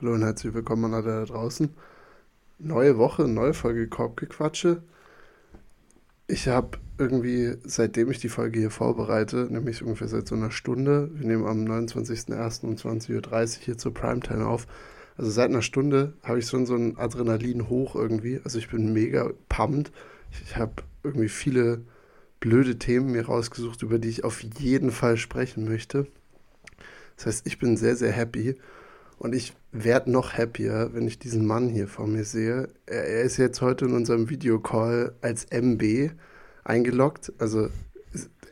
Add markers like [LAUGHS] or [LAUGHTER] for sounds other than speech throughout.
Hallo und herzlich willkommen an alle da draußen. Neue Woche, neue Folge Korbgequatsche. Ich habe irgendwie, seitdem ich die Folge hier vorbereite, nämlich ungefähr seit so einer Stunde, wir nehmen am 29.01. um 20.30 Uhr hier zur Primetime auf, also seit einer Stunde habe ich schon so ein Adrenalin hoch irgendwie. Also ich bin mega pumped. Ich habe irgendwie viele blöde Themen mir rausgesucht, über die ich auf jeden Fall sprechen möchte. Das heißt, ich bin sehr, sehr happy. Und ich werde noch happier, wenn ich diesen Mann hier vor mir sehe. Er, er ist jetzt heute in unserem Videocall als MB eingeloggt. Also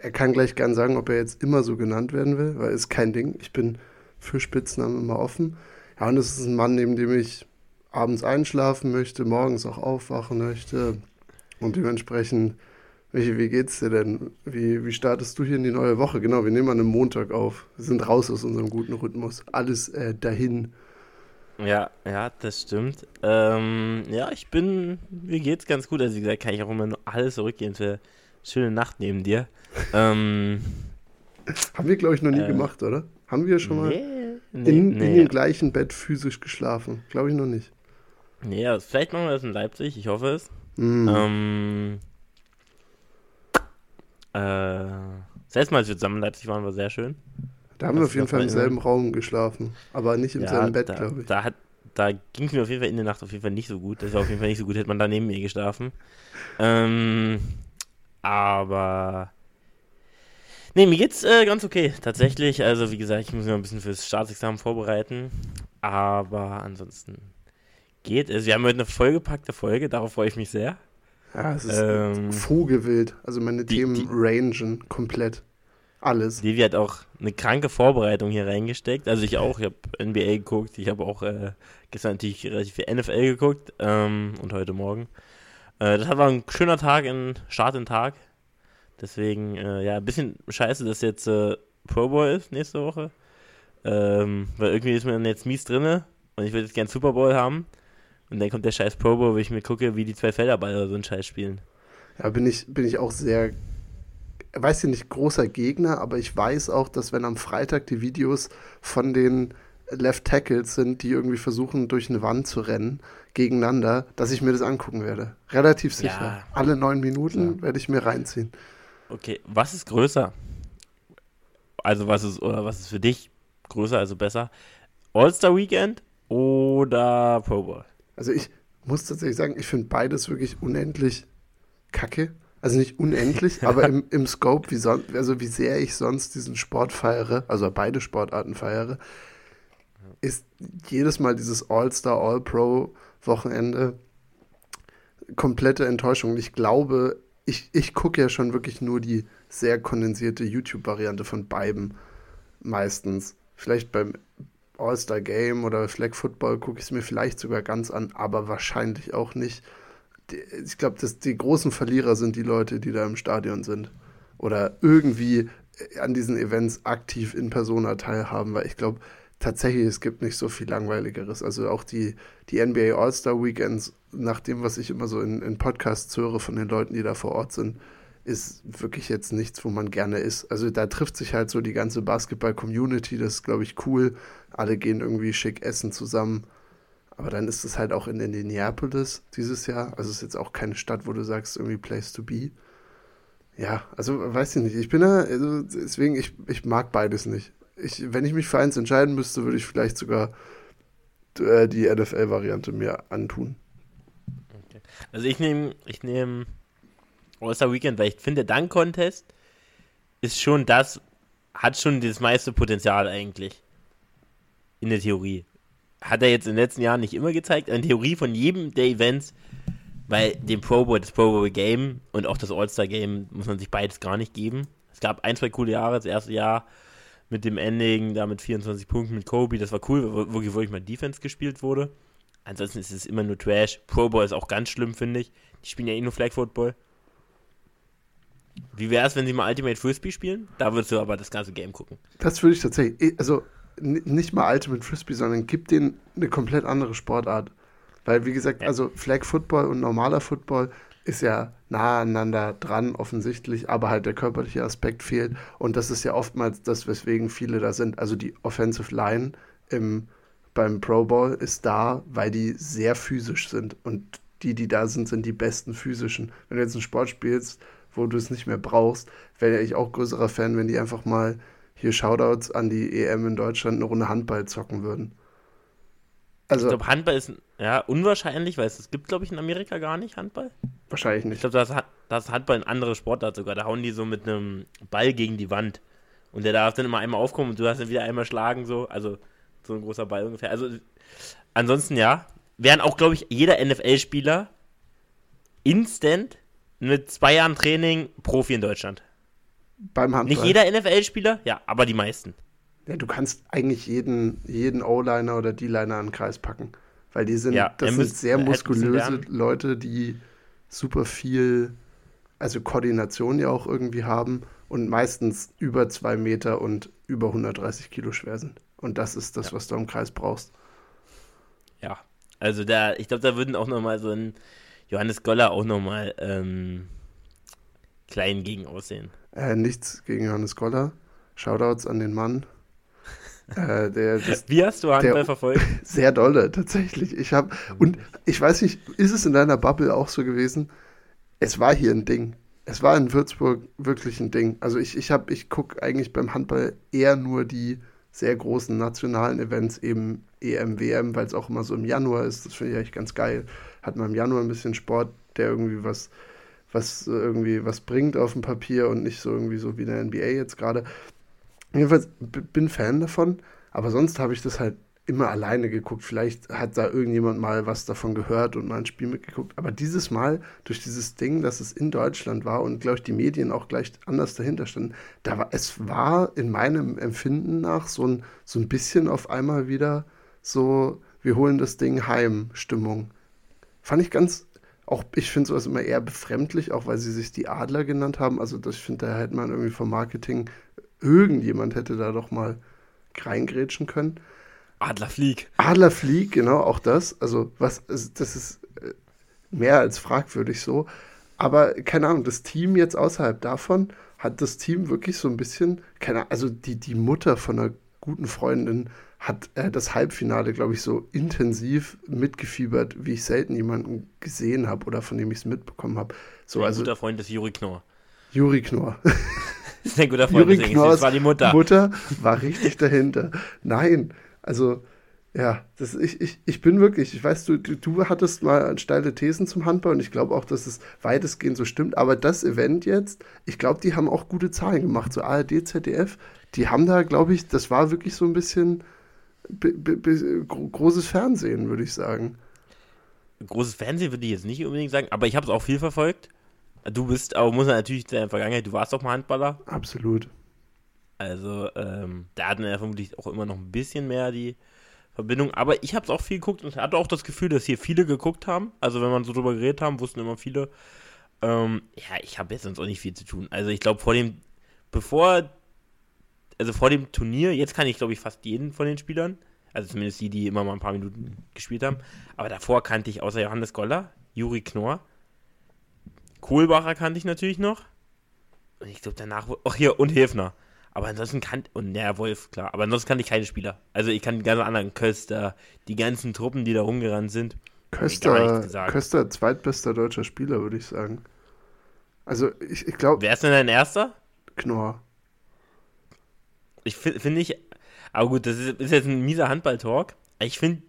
er kann gleich gern sagen, ob er jetzt immer so genannt werden will, weil ist kein Ding. Ich bin für Spitznamen immer offen. Ja, und es ist ein Mann, neben dem ich abends einschlafen möchte, morgens auch aufwachen möchte. Und dementsprechend Michi, wie geht's dir denn? Wie, wie startest du hier in die neue Woche? Genau, wir nehmen an einem Montag auf. Wir sind raus aus unserem guten Rhythmus. Alles äh, dahin. Ja, ja, das stimmt. Ähm, ja, ich bin, mir geht's ganz gut. Also wie gesagt, kann ich auch immer nur alles zurückgehen für schöne Nacht neben dir. ähm, Haben wir, glaube ich, noch nie äh, gemacht, oder? Haben wir schon mal nee, nee, in, nee. in dem gleichen Bett physisch geschlafen? Glaube ich noch nicht. Nee, vielleicht machen wir das in Leipzig, ich hoffe es. Mm. Ähm, äh, das letzte Mal, als wir zusammen Leipzig waren, war sehr schön. Da haben wir auf jeden Fall im selben Raum geschlafen, aber nicht im ja, selben Bett, glaube ich. Da, hat, da ging es mir auf jeden Fall in der Nacht auf jeden Fall nicht so gut. Das war auf jeden Fall nicht so gut, hätte man da neben mir geschlafen. Ähm, aber. Nee, mir geht's äh, ganz okay, tatsächlich. Also, wie gesagt, ich muss mich noch ein bisschen fürs Staatsexamen vorbereiten. Aber ansonsten geht es. Wir haben heute eine vollgepackte Folge, darauf freue ich mich sehr. Ja, es ist ähm, Vogelwild. Also meine die, Themen die, rangen komplett. Alles. Levi hat auch eine kranke Vorbereitung hier reingesteckt. Also ich auch. Ich habe NBA geguckt. Ich habe auch äh, gestern natürlich relativ viel NFL geguckt. Ähm, und heute Morgen. Äh, das war ein schöner Tag, in Start in Tag. Deswegen, äh, ja, ein bisschen scheiße, dass jetzt äh, Pro Bowl ist nächste Woche. Ähm, weil irgendwie ist mir dann jetzt mies drinne. Und ich würde jetzt gern Super Bowl haben. Und dann kommt der scheiß Pro Bowl, wo ich mir gucke, wie die zwei Felderballer so einen Scheiß spielen. Ja, bin ich, bin ich auch sehr, weiß ich nicht, großer Gegner, aber ich weiß auch, dass wenn am Freitag die Videos von den Left Tackles sind, die irgendwie versuchen, durch eine Wand zu rennen, gegeneinander, dass ich mir das angucken werde. Relativ sicher. Ja, Alle neun Minuten klar. werde ich mir reinziehen. Okay, was ist größer? Also was ist, oder was ist für dich größer, also besser? All-Star Weekend oder Pro Bowl? Also ich muss tatsächlich sagen, ich finde beides wirklich unendlich kacke. Also nicht unendlich, [LAUGHS] aber im, im Scope, wie, son also wie sehr ich sonst diesen Sport feiere, also beide Sportarten feiere, ist jedes Mal dieses All-Star, All-Pro-Wochenende komplette Enttäuschung. Ich glaube, ich, ich gucke ja schon wirklich nur die sehr kondensierte YouTube-Variante von beiden meistens. Vielleicht beim All-Star Game oder Flag Football gucke ich es mir vielleicht sogar ganz an, aber wahrscheinlich auch nicht. Ich glaube, die großen Verlierer sind die Leute, die da im Stadion sind oder irgendwie an diesen Events aktiv in Persona teilhaben, weil ich glaube tatsächlich, es gibt nicht so viel Langweiligeres. Also auch die, die NBA All-Star Weekends, nach dem, was ich immer so in, in Podcasts höre von den Leuten, die da vor Ort sind, ist wirklich jetzt nichts, wo man gerne ist. Also da trifft sich halt so die ganze Basketball-Community, das ist, glaube ich, cool. Alle gehen irgendwie schick essen zusammen. Aber dann ist es halt auch in Indianapolis dieses Jahr. Also es ist jetzt auch keine Stadt, wo du sagst, irgendwie Place to be. Ja, also weiß ich nicht. Ich bin da, also deswegen, ich, ich mag beides nicht. Ich, wenn ich mich für eins entscheiden müsste, würde ich vielleicht sogar äh, die NFL-Variante mir antun. Okay. Also ich nehme, ich nehme All-Star Weekend, weil ich finde, Dunk Contest ist schon das, hat schon das meiste Potenzial eigentlich. In der Theorie. Hat er jetzt in den letzten Jahren nicht immer gezeigt. In der Theorie von jedem der Events, weil dem Pro Bowl, das Pro Bowl Game und auch das All-Star Game muss man sich beides gar nicht geben. Es gab ein, zwei coole Jahre. Das erste Jahr mit dem Ending, da mit 24 Punkten mit Kobe, das war cool, wo, wo wirklich mal Defense gespielt wurde. Ansonsten ist es immer nur Trash. Pro Bowl ist auch ganz schlimm, finde ich. Die spielen ja eh nur Flag Football. Wie wäre es, wenn sie mal Ultimate Frisbee spielen? Da würdest du aber das ganze Game gucken. Das würde ich tatsächlich, also nicht mal Ultimate Frisbee, sondern gib denen eine komplett andere Sportart. Weil, wie gesagt, ja. also Flag Football und normaler Football ist ja nah aneinander dran, offensichtlich, aber halt der körperliche Aspekt fehlt. Und das ist ja oftmals das, weswegen viele da sind. Also die Offensive Line im beim Pro Bowl ist da, weil die sehr physisch sind. Und die, die da sind, sind die besten physischen. Wenn du jetzt einen Sport spielst, wo du es nicht mehr brauchst, wäre ich auch größerer Fan, wenn die einfach mal hier Shoutouts an die EM in Deutschland eine Runde Handball zocken würden. Also, ich glaube, Handball ist ja, unwahrscheinlich, weil es gibt, glaube ich, in Amerika gar nicht Handball. Wahrscheinlich nicht. Ich glaube, das, das Handball ein anderer Sportart sogar. Da hauen die so mit einem Ball gegen die Wand. Und der darf dann immer einmal aufkommen und du darfst dann wieder einmal schlagen, so. Also so ein großer Ball ungefähr. Also ansonsten ja. Wären auch, glaube ich, jeder NFL-Spieler instant mit zwei Jahren Training Profi in Deutschland. Beim Handball. Nicht jeder NFL-Spieler, ja, aber die meisten. Ja, du kannst eigentlich jeden, jeden O-Liner oder D-Liner an den Kreis packen. Weil die sind, ja, das sind sehr muskulöse Leute, die super viel, also Koordination ja auch irgendwie haben und meistens über zwei Meter und über 130 Kilo schwer sind. Und das ist das, ja. was du im Kreis brauchst. Ja, also da, ich glaube, da würden auch nochmal so ein Johannes Goller auch nochmal ähm, klein gegen aussehen. Äh, nichts gegen Johannes Goller. Shoutouts an den Mann. Äh, der, [LAUGHS] das, Wie hast du Handball verfolgt? [LAUGHS] Sehr dolle, tatsächlich. Ich habe und ich weiß nicht, ist es in deiner Bubble auch so gewesen? Es war hier ein Ding. Es war in Würzburg wirklich ein Ding. Also ich, ich habe, ich gucke eigentlich beim Handball eher nur die sehr großen nationalen Events, eben EM, WM, weil es auch immer so im Januar ist. Das finde ich eigentlich ganz geil. Hat man im Januar ein bisschen Sport, der irgendwie was, was irgendwie was bringt auf dem Papier und nicht so irgendwie so wie in der NBA jetzt gerade. Jedenfalls bin Fan davon, aber sonst habe ich das halt immer alleine geguckt. Vielleicht hat da irgendjemand mal was davon gehört und mal ein Spiel mitgeguckt. Aber dieses Mal, durch dieses Ding, dass es in Deutschland war und, glaube ich, die Medien auch gleich anders dahinter standen, da war, es war in meinem Empfinden nach so ein, so ein bisschen auf einmal wieder so, wir holen das Ding heim, Stimmung. Fand ich ganz, auch ich finde sowas immer eher befremdlich, auch weil sie sich die Adler genannt haben. Also das, ich finde, da hätte man irgendwie vom Marketing, irgendjemand hätte da doch mal reingrätschen können. Adlerflieg. Adlerflieg, genau, auch das. Also, was, das ist äh, mehr als fragwürdig so. Aber keine Ahnung, das Team jetzt außerhalb davon hat das Team wirklich so ein bisschen, keine Ahnung, also die, die Mutter von einer guten Freundin hat äh, das Halbfinale, glaube ich, so intensiv mitgefiebert, wie ich selten jemanden gesehen habe oder von dem ich es mitbekommen habe. So, Ein also, guter Freund ist Juri Knorr. Juri Knorr. [LAUGHS] das ist ein guter Freund, Juri Knorrs das war die Mutter. Mutter war richtig dahinter. Nein, also, ja, das, ich, ich, ich bin wirklich, ich weiß, du, du, du hattest mal steile Thesen zum Handball und ich glaube auch, dass es weitestgehend so stimmt. Aber das Event jetzt, ich glaube, die haben auch gute Zahlen gemacht. So ARD, ZDF, die haben da, glaube ich, das war wirklich so ein bisschen großes Fernsehen, würde ich sagen. Großes Fernsehen würde ich jetzt nicht unbedingt sagen, aber ich habe es auch viel verfolgt. Du bist, aber muss man natürlich in der Vergangenheit, du warst auch mal Handballer. Absolut. Also, ähm, da hatten wir vermutlich auch immer noch ein bisschen mehr die Verbindung. Aber ich habe es auch viel geguckt und hatte auch das Gefühl, dass hier viele geguckt haben. Also, wenn man so drüber geredet haben, wussten immer viele. Ähm, ja, ich habe jetzt sonst auch nicht viel zu tun. Also, ich glaube, vor dem, bevor, also vor dem Turnier, jetzt kann ich, glaube ich, fast jeden von den Spielern. Also zumindest die, die immer mal ein paar Minuten gespielt haben. Aber davor kannte ich außer Johannes Goller, Juri Knorr, Kohlbacher kannte ich natürlich noch. Und ich glaube danach, ach hier, und Hefner. Aber ansonsten kann, und naja, Wolf, klar, aber ansonsten kann ich keine Spieler. Also ich kann die ganzen anderen, Köster, die ganzen Truppen, die da rumgerannt sind. Köster, Köster, zweitbester deutscher Spieler, würde ich sagen. Also ich, ich glaube. Wer ist denn dein erster? Knorr. Ich finde find ich, aber gut, das ist, ist jetzt ein mieser Handball-Talk. Ich finde,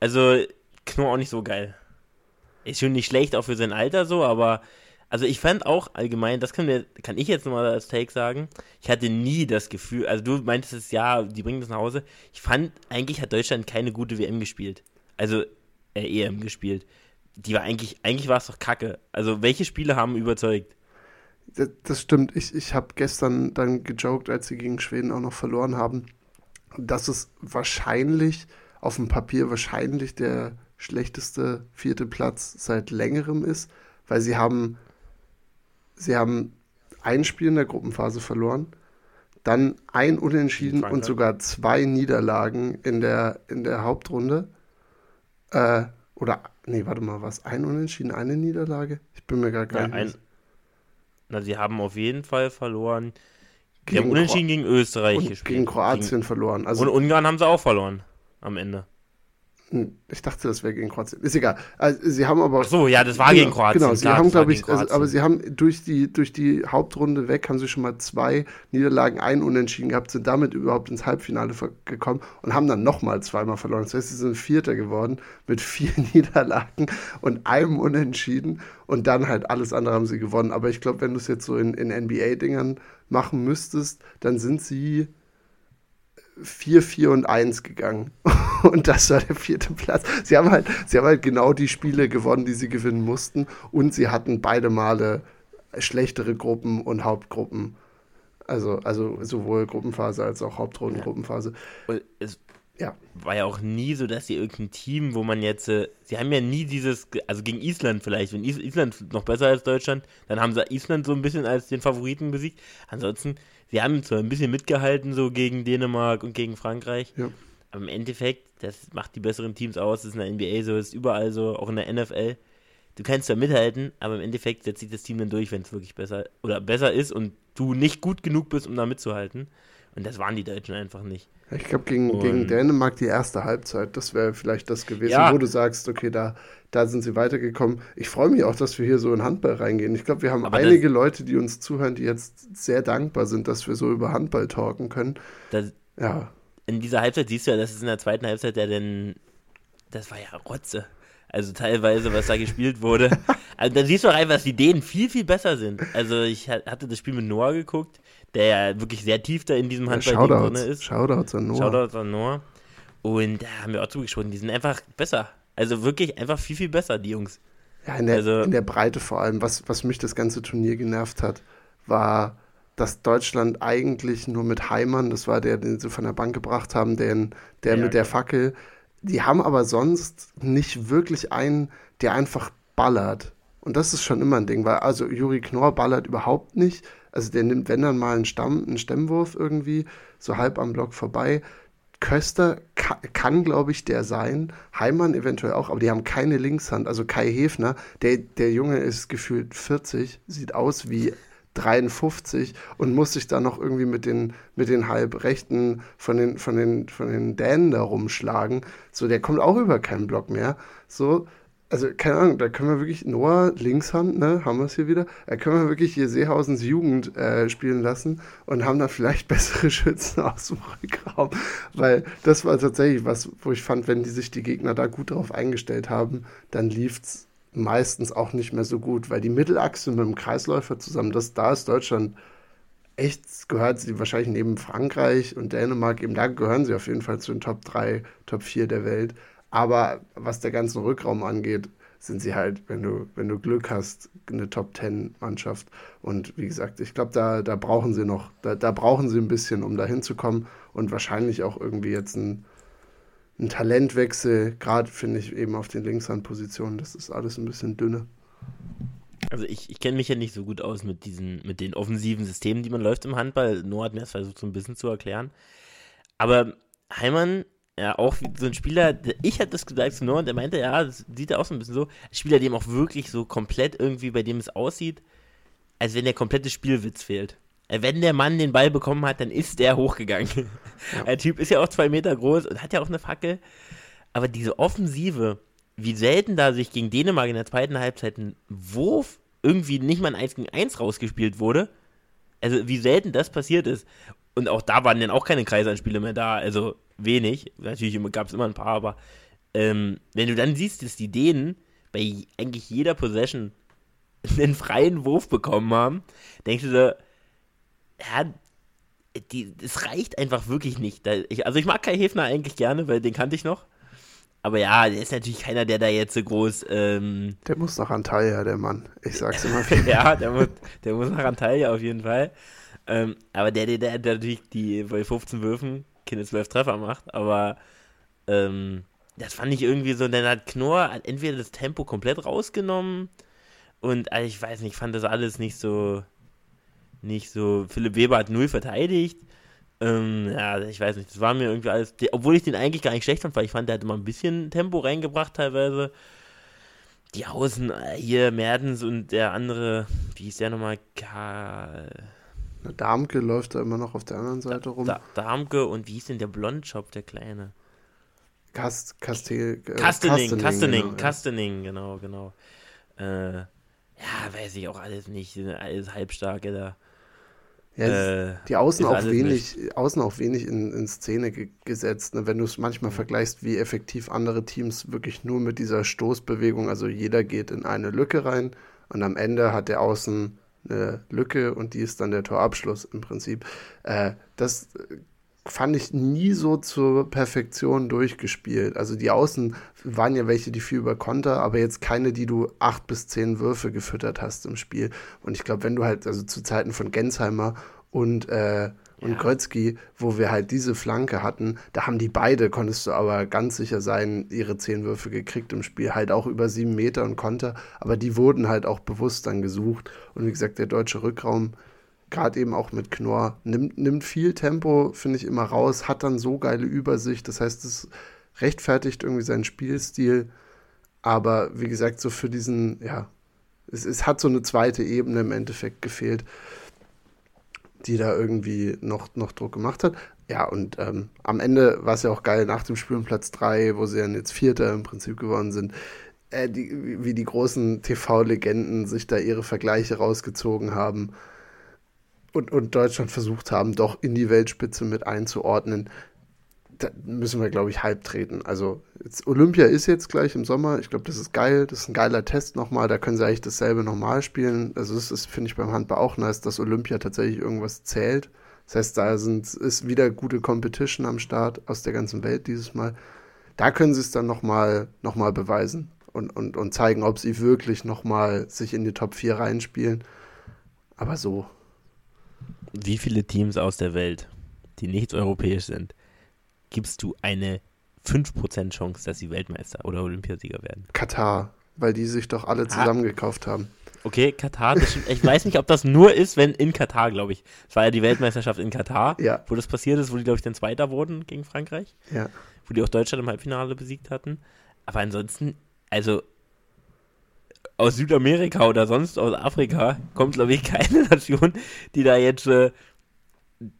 also Knorr auch nicht so geil. Ist schon nicht schlecht, auch für sein Alter so, aber also ich fand auch allgemein, das kann, mir, kann ich jetzt nochmal als Take sagen, ich hatte nie das Gefühl, also du meintest es ja, die bringen das nach Hause. Ich fand, eigentlich hat Deutschland keine gute WM gespielt. Also äh, EM gespielt. Die war eigentlich, eigentlich war es doch kacke. Also welche Spiele haben überzeugt? Das, stimmt. Ich, ich habe gestern dann gejoked, als sie gegen Schweden auch noch verloren haben, dass es wahrscheinlich, auf dem Papier wahrscheinlich der schlechteste vierte Platz seit längerem ist, weil sie haben Sie haben ein Spiel in der Gruppenphase verloren, dann ein Unentschieden und sogar zwei Niederlagen in der, in der Hauptrunde. Äh, oder, nee, warte mal, was? Ein Unentschieden, eine Niederlage? Ich bin mir gar ja, nicht ein, Na, sie haben auf jeden Fall verloren. Die haben Unentschieden gegen Österreich und gespielt. Gegen Kroatien gegen, verloren. Also, und Ungarn haben sie auch verloren. am Ende. Hm, ich dachte, das wäre gegen Kroatien. Ist egal. Also, sie haben aber. Ach so, ja, das war genau, gegen Kroatien. Genau, sie klar, haben, glaube ich, also, aber sie haben durch die, durch die Hauptrunde weg, haben sie schon mal zwei Niederlagen, ein Unentschieden gehabt, sind damit überhaupt ins Halbfinale gekommen und haben dann nochmal zweimal verloren. Das heißt, sie sind Vierter geworden mit [LAUGHS] vier Niederlagen und einem Unentschieden und dann halt alles andere haben sie gewonnen. Aber ich glaube, wenn du es jetzt so in, in NBA-Dingern machen müsstest, dann sind sie 4, 4 und 1 gegangen. [LAUGHS] Und das war der vierte Platz. Sie haben halt, sie haben halt genau die Spiele gewonnen, die sie gewinnen mussten. Und sie hatten beide Male schlechtere Gruppen und Hauptgruppen. Also, also sowohl Gruppenphase als auch Hauptrundengruppenphase. Und es Ja. war ja auch nie so, dass sie irgendein Team, wo man jetzt, äh, sie haben ja nie dieses, also gegen Island vielleicht, wenn Is Island noch besser als Deutschland, dann haben sie Island so ein bisschen als den Favoriten besiegt. Ansonsten, sie haben zwar ein bisschen mitgehalten, so gegen Dänemark und gegen Frankreich, Ja. aber im Endeffekt, das macht die besseren Teams aus, das ist in der NBA so, das ist überall so, auch in der NFL. Du kannst zwar mithalten, aber im Endeffekt setzt sich das Team dann durch, wenn es wirklich besser oder besser ist und du nicht gut genug bist, um da mitzuhalten. Und das waren die Deutschen einfach nicht. Ich glaube, gegen, Und- gegen Dänemark die erste Halbzeit, das wäre vielleicht das gewesen, Ja. wo du sagst, okay, da, da sind sie weitergekommen. Ich freue mich auch, dass wir hier so in Handball reingehen. Ich glaube, wir haben Aber einige Leute, die uns zuhören, die jetzt sehr dankbar sind, dass wir so über Handball talken können. Das, Ja, in dieser Halbzeit siehst du ja, dass es in der zweiten Halbzeit ja dann, das war ja Rotze. Also teilweise, was da gespielt wurde. [LAUGHS] Also da siehst du auch einfach, dass die Dänen viel, viel besser sind. Also ich ha- hatte das Spiel mit Noah geguckt, der ja wirklich sehr tief da in diesem Handball drin Shoutouts, ist. Shoutouts an Noah. Shoutouts an Noah. Und da haben wir auch zugesprochen, die sind einfach besser. Also wirklich einfach viel, viel besser, die Jungs. Ja, in der, Also- in der Breite vor allem. Was, was mich das ganze Turnier genervt hat, war, dass Deutschland eigentlich nur mit Heimann, das war der, den sie von der Bank gebracht haben, den, der Ja, mit der. Fackel, die haben aber sonst nicht wirklich einen, der einfach ballert. Und das ist schon immer ein Ding, weil also Juri Knorr ballert überhaupt nicht. Also der nimmt, wenn dann mal einen Stamm, einen Stemmwurf irgendwie, so halb am Block vorbei. Köster kann, kann glaube ich, der sein. Heimann eventuell auch, aber die haben keine Linkshand. Also Kai Hefner, der, der Junge ist gefühlt 40, sieht aus wie 53 und muss sich dann noch irgendwie mit den, mit den Halbrechten von den, von, den, von den Dänen da rumschlagen. So, der kommt auch über keinen Block mehr. So, also keine Ahnung, da können wir wirklich Noah Linkshand, ne, haben wir es hier wieder, da können wir wirklich hier Seehausens Jugend äh, spielen lassen und haben da vielleicht [LAUGHS] bessere Schützen aus dem Rückraum, weil das war tatsächlich was, wo ich fand, wenn die sich die Gegner da gut drauf eingestellt haben, dann lief's meistens auch nicht mehr so gut, weil die Mittelachse mit dem Kreisläufer zusammen, das da ist Deutschland echt gehört sie wahrscheinlich neben Frankreich und Dänemark, eben da gehören sie auf jeden Fall zu den Top 3, Top 4 der Welt. Aber was der ganzen Rückraum angeht, sind sie halt, wenn du, wenn du Glück hast, eine Top 10 Mannschaft. Und wie gesagt, ich glaube, da, da brauchen sie noch, da, da brauchen sie ein bisschen, um da hinzukommen und wahrscheinlich auch irgendwie jetzt ein, ein Talentwechsel, gerade finde ich eben auf den Linkshandpositionen, das ist alles ein bisschen dünne. Also ich, ich kenne mich ja nicht so gut aus mit diesen, mit den offensiven Systemen, die man läuft im Handball. Noah hat mir das versucht so ein bisschen zu erklären. Aber Heimann, ja, auch wie so ein Spieler, ich hatte das gesagt zu Noah und der meinte, ja, das sieht er auch so ein bisschen so. Ein Spieler, dem auch wirklich so komplett irgendwie, bei dem es aussieht, als wenn der komplette Spielwitz fehlt. Äh, Wenn der Mann den Ball bekommen hat, dann ist der hochgegangen. [LAUGHS] Der Typ ist ja auch zwei Meter groß und hat ja auch eine Fackel. Aber diese Offensive, wie selten da sich gegen Dänemark in der zweiten Halbzeit ein Wurf irgendwie nicht mal ein 1 gegen 1 rausgespielt wurde. Also wie selten das passiert ist. Und auch da waren dann auch keine Kreisanspiele mehr da, also wenig. Natürlich gab es immer ein paar, aber ähm, wenn du dann siehst, dass die Dänen bei eigentlich jeder Possession [LAUGHS] einen freien Wurf bekommen haben, denkst du so, ja, die, das reicht einfach wirklich nicht. Ich, also ich mag Kai Hefner eigentlich gerne, weil den kannte ich noch. Aber ja, der ist natürlich keiner, der da jetzt so groß, ähm, Der muss nach Antalya, der Mann. Ich sag's immer [LAUGHS] ja, der muss, der muss nach Antalya auf jeden Fall. Ähm, aber der, der, der, der natürlich die bei 15 Würfen keine 12 Treffer macht, aber ähm, das fand ich irgendwie so, dann hat Knorr hat entweder das Tempo komplett rausgenommen und also ich weiß nicht, ich fand das alles nicht so, nicht so, Philipp Weber hat null verteidigt. Ähm, ja, ich weiß nicht, das war mir irgendwie alles, obwohl ich den eigentlich gar nicht schlecht fand, weil ich fand, der hat immer ein bisschen Tempo reingebracht teilweise. Die Außen, äh, hier Mertens und der andere, wie hieß der nochmal? Karl Damke läuft da immer noch auf der anderen Seite rum. da Darmke und wie hieß denn der Blondschopf, der Kleine? Kast, Kastel, äh, Kastening, Kastening, genau, Kastening, genau, genau. Äh, ja, weiß ich auch alles nicht. Alles Halbstarke da. Ja, äh, die Außen auch wenig, Außen auch wenig in, in Szene ge gesetzt. Ne? Wenn du es manchmal mhm. vergleichst, wie effektiv andere Teams wirklich nur mit dieser Stoßbewegung, also jeder geht in eine Lücke rein und am Ende hat der Außen eine Lücke und die ist dann der Torabschluss im Prinzip. Äh, das fand ich nie so zur Perfektion durchgespielt. Also die Außen waren ja welche, die viel über Konter, aber jetzt keine, die du acht bis zehn Würfe gefüttert hast im Spiel. Und ich glaube, wenn du halt, also zu Zeiten von Gensheimer und, äh, und ja. Grötzky, wo wir halt diese Flanke hatten, da haben die beide, konntest du aber ganz sicher sein, ihre zehn Würfe gekriegt im Spiel. Halt auch über sieben Meter und Konter, aber die wurden halt auch bewusst dann gesucht. Und wie gesagt, der deutsche Rückraum gerade eben auch mit Knorr, nimmt, nimmt viel Tempo, finde ich, immer raus, hat dann so geile Übersicht. Das heißt, es rechtfertigt irgendwie seinen Spielstil. Aber wie gesagt, so für diesen, ja, es, es hat so eine zweite Ebene im Endeffekt gefehlt, die da irgendwie noch, noch Druck gemacht hat. Ja, und ähm, am Ende war es ja auch geil nach dem Spiel um Platz 3, wo sie dann jetzt Vierter im Prinzip geworden sind. Äh, die, wie die großen TV-Legenden sich da ihre Vergleiche rausgezogen haben und, und Deutschland versucht haben, doch in die Weltspitze mit einzuordnen, da müssen wir, glaube ich, halb treten. Also Olympia ist jetzt gleich im Sommer. Ich glaube, das ist geil. Das ist ein geiler Test nochmal. Da können sie eigentlich dasselbe nochmal spielen. Also das ist, finde ich, beim Handball auch nice, dass Olympia tatsächlich irgendwas zählt. Das heißt, da sind, ist wieder gute Competition am Start aus der ganzen Welt dieses Mal. Da können sie es dann nochmal noch mal beweisen und, und, und zeigen, ob sie wirklich nochmal sich in die Top 4 reinspielen. Aber so, wie viele Teams aus der Welt, die nicht europäisch sind, gibst du eine 5% Chance, dass sie Weltmeister oder Olympiasieger werden? Katar, weil die sich doch alle ah. zusammengekauft haben. Okay, Katar, ich weiß nicht, ob das nur ist, wenn in Katar, glaube ich. Es war ja die Weltmeisterschaft in Katar, ja. wo das passiert ist, wo die, glaube ich, dann Zweiter wurden gegen Frankreich. Ja. Wo die auch Deutschland im Halbfinale besiegt hatten. Aber ansonsten, also aus Südamerika oder sonst aus Afrika kommt, glaube ich, [LAUGHS] keine Nation, die da jetzt, äh,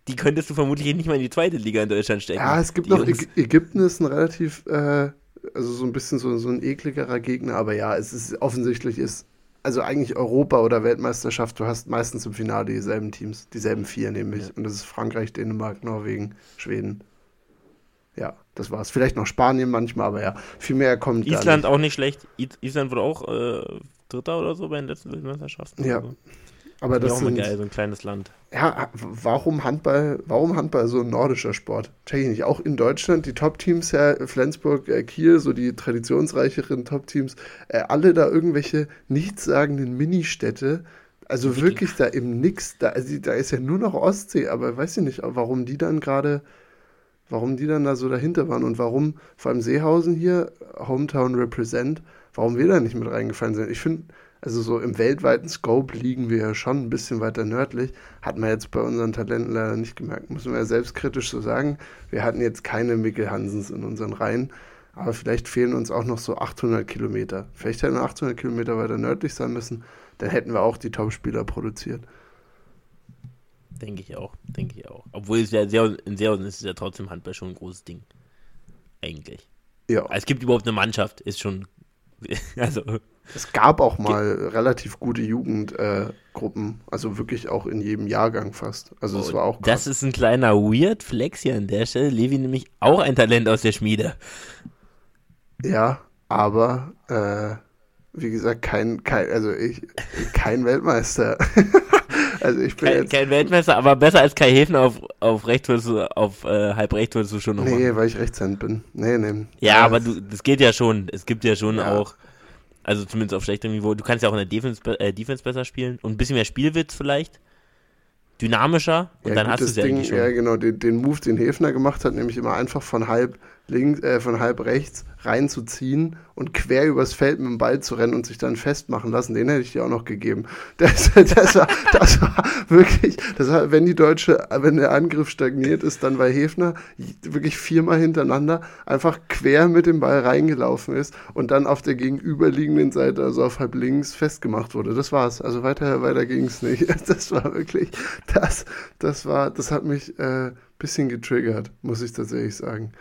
die könntest du vermutlich nicht mal in die zweite Liga in Deutschland stecken. Ja, es gibt noch, Äg Ägypten ist ein relativ, äh, also so ein bisschen so, so ein ekligerer Gegner, aber ja, es ist offensichtlich ist, also eigentlich Europa oder Weltmeisterschaft, du hast meistens im Finale dieselben Teams, dieselben vier nämlich, ja. und das ist Frankreich, Dänemark, Norwegen, Schweden. Ja, das war's. Vielleicht noch Spanien manchmal, aber ja, viel mehr kommt. Island auch nicht schlecht. Island wurde auch äh, Dritter oder so bei den letzten Weltmeisterschaften. Ja. Also. Aber das, ist auch sind, geil, so ein kleines Land. Ja, warum Handball, warum Handball so ein nordischer Sport? Check ich nicht. Auch in Deutschland, die Top-Teams, ja, Flensburg, äh, Kiel, so die traditionsreicheren Top-Teams, äh, alle da irgendwelche nichtssagenden Ministädte. Also wirklich da im Nix, da, also, da ist ja nur noch Ostsee, aber weiß ich nicht, warum die dann gerade warum die dann da so dahinter waren und warum vor allem Seehausen hier, Hometown Represent, warum wir da nicht mit reingefallen sind. Ich finde, also so im weltweiten Scope liegen wir ja schon ein bisschen weiter nördlich. Hat man jetzt bei unseren Talenten leider nicht gemerkt. Müssen wir ja selbstkritisch so sagen. Wir hatten jetzt keine Mikkel Hansens in unseren Reihen. Aber vielleicht fehlen uns auch noch so 800 Kilometer. Vielleicht hätten wir 800 Kilometer weiter nördlich sein müssen. Dann hätten wir auch die Top-Spieler produziert. Denke ich auch, denke ich auch. Obwohl es ja sehr, in Seehausen ist es ja trotzdem Handball schon ein großes Ding. Eigentlich. Ja. Also es gibt überhaupt eine Mannschaft, ist schon. [LAUGHS] Also. Es gab auch mal relativ gute Jugendgruppen, äh, also wirklich auch in jedem Jahrgang fast. Also es oh, war auch krass. Das ist ein kleiner Weird Flex hier an der Stelle. Levi nämlich auch ein Talent aus der Schmiede. Ja, aber äh, wie gesagt, kein, kein also ich, kein Weltmeister. [LAUGHS] Also ich bin kein, jetzt, kein Weltmeister, aber besser als Kai Häfen auf, auf rechts würdest du, auf äh, halb rechts würdest du schon noch Nee, machen. weil ich Rechtshand bin. Nee, nee. Ja, ja aber du, das geht ja schon. Es gibt ja schon ja. auch, also zumindest auf schlechtem Niveau, du kannst ja auch in der Defense, äh, Defense besser spielen und ein bisschen mehr Spielwitz vielleicht. Dynamischer und ja, dann hast du es ja eigentlich schon. Ja, genau, den, den Move, den Hefner gemacht hat, nämlich immer einfach von halb links, äh, von halb rechts reinzuziehen und quer übers Feld mit dem Ball zu rennen und sich dann festmachen lassen, den hätte ich dir auch noch gegeben. [LAUGHS] Das, das, war, das war wirklich, das war, wenn die Deutsche, wenn der Angriff stagniert ist, dann weil Hefner wirklich viermal hintereinander einfach quer mit dem Ball reingelaufen ist und dann auf der gegenüberliegenden Seite, also auf halb links, festgemacht wurde. Das war's. Also weiter, weiter ging es nicht. [LAUGHS] Das war wirklich, das, das war, das hat mich äh, bisschen getriggert, muss ich tatsächlich sagen.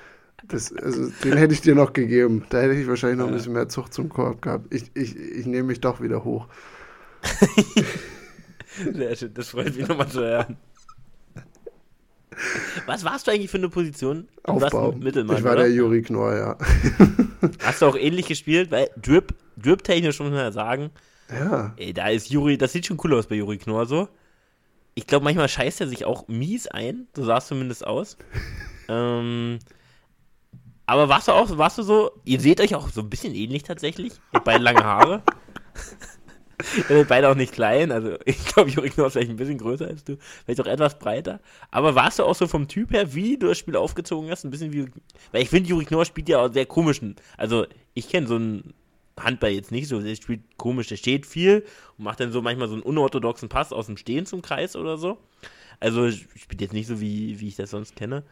Das, also, den hätte ich dir noch gegeben. Da hätte ich wahrscheinlich noch ein bisschen mehr Zucht zum Korb gehabt. Ich, ich, ich nehme mich doch wieder hoch. [LAUGHS] Sehr schön, das freut mich nochmal zu hören. Was warst du eigentlich für eine Position? Du Aufbau. Mittelmann, ich war oder? der Juri Knorr, ja. [LAUGHS] Hast du auch ähnlich gespielt? Weil Drip, Drip-technisch muss man ja sagen. Ja. Ey, da ist Juri, das sieht schon cool aus bei Juri Knorr so. Ich glaube, manchmal scheißt er sich auch mies ein. So sah es zumindest aus. [LAUGHS] ähm, aber warst du auch, warst du so, ihr seht euch auch so ein bisschen ähnlich tatsächlich. Ihr habt beide lange Haare. [LAUGHS] ihr seid beide auch nicht klein, also ich glaube, Juri Knorr ist vielleicht ein bisschen größer als du, vielleicht auch etwas breiter. Aber warst du auch so vom Typ her, wie du das Spiel aufgezogen hast, ein bisschen wie, weil ich finde, Juri Knorr spielt ja auch sehr komischen, also ich kenne so einen Handball jetzt nicht so, der spielt komisch, der steht viel und macht dann so manchmal so einen unorthodoxen Pass aus dem Stehen zum Kreis oder so. Also spielt jetzt nicht so, wie, wie ich das sonst kenne.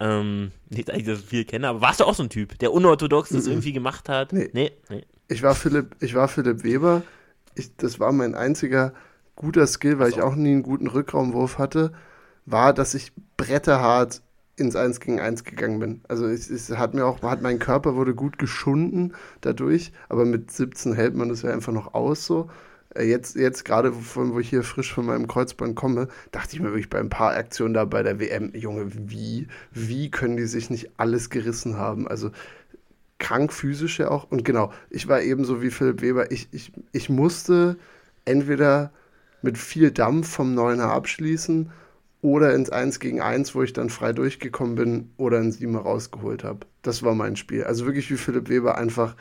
Ähm, nicht, dass ich das viel kenne, aber warst du auch so ein Typ, der unorthodox das mhm. irgendwie gemacht hat? Nee. nee. nee. Ich war Philipp, ich war Philipp Weber. Ich, das war mein einziger guter Skill, weil ich auch nie einen guten Rückraumwurf hatte, war, dass ich bretterhart ins 1 gegen 1 gegangen bin. Also es, es, hat mir auch, hat mein Körper wurde gut geschunden dadurch, aber mit 17 hält man das ja einfach noch aus so. Äh, jetzt, jetzt gerade, wo ich hier frisch von meinem Kreuzband komme, dachte ich mir wirklich bei ein paar Aktionen da bei der WM, Junge, wie, wie können die sich nicht alles gerissen haben? Also krank physisch ja auch. Und genau, ich war ebenso wie Philipp Weber. Ich, ich, ich musste entweder mit viel Dampf vom Neuner abschließen oder ins 1 gegen 1, wo ich dann frei durchgekommen bin oder ins 7 rausgeholt habe. Das war mein Spiel. Also wirklich wie Philipp Weber einfach,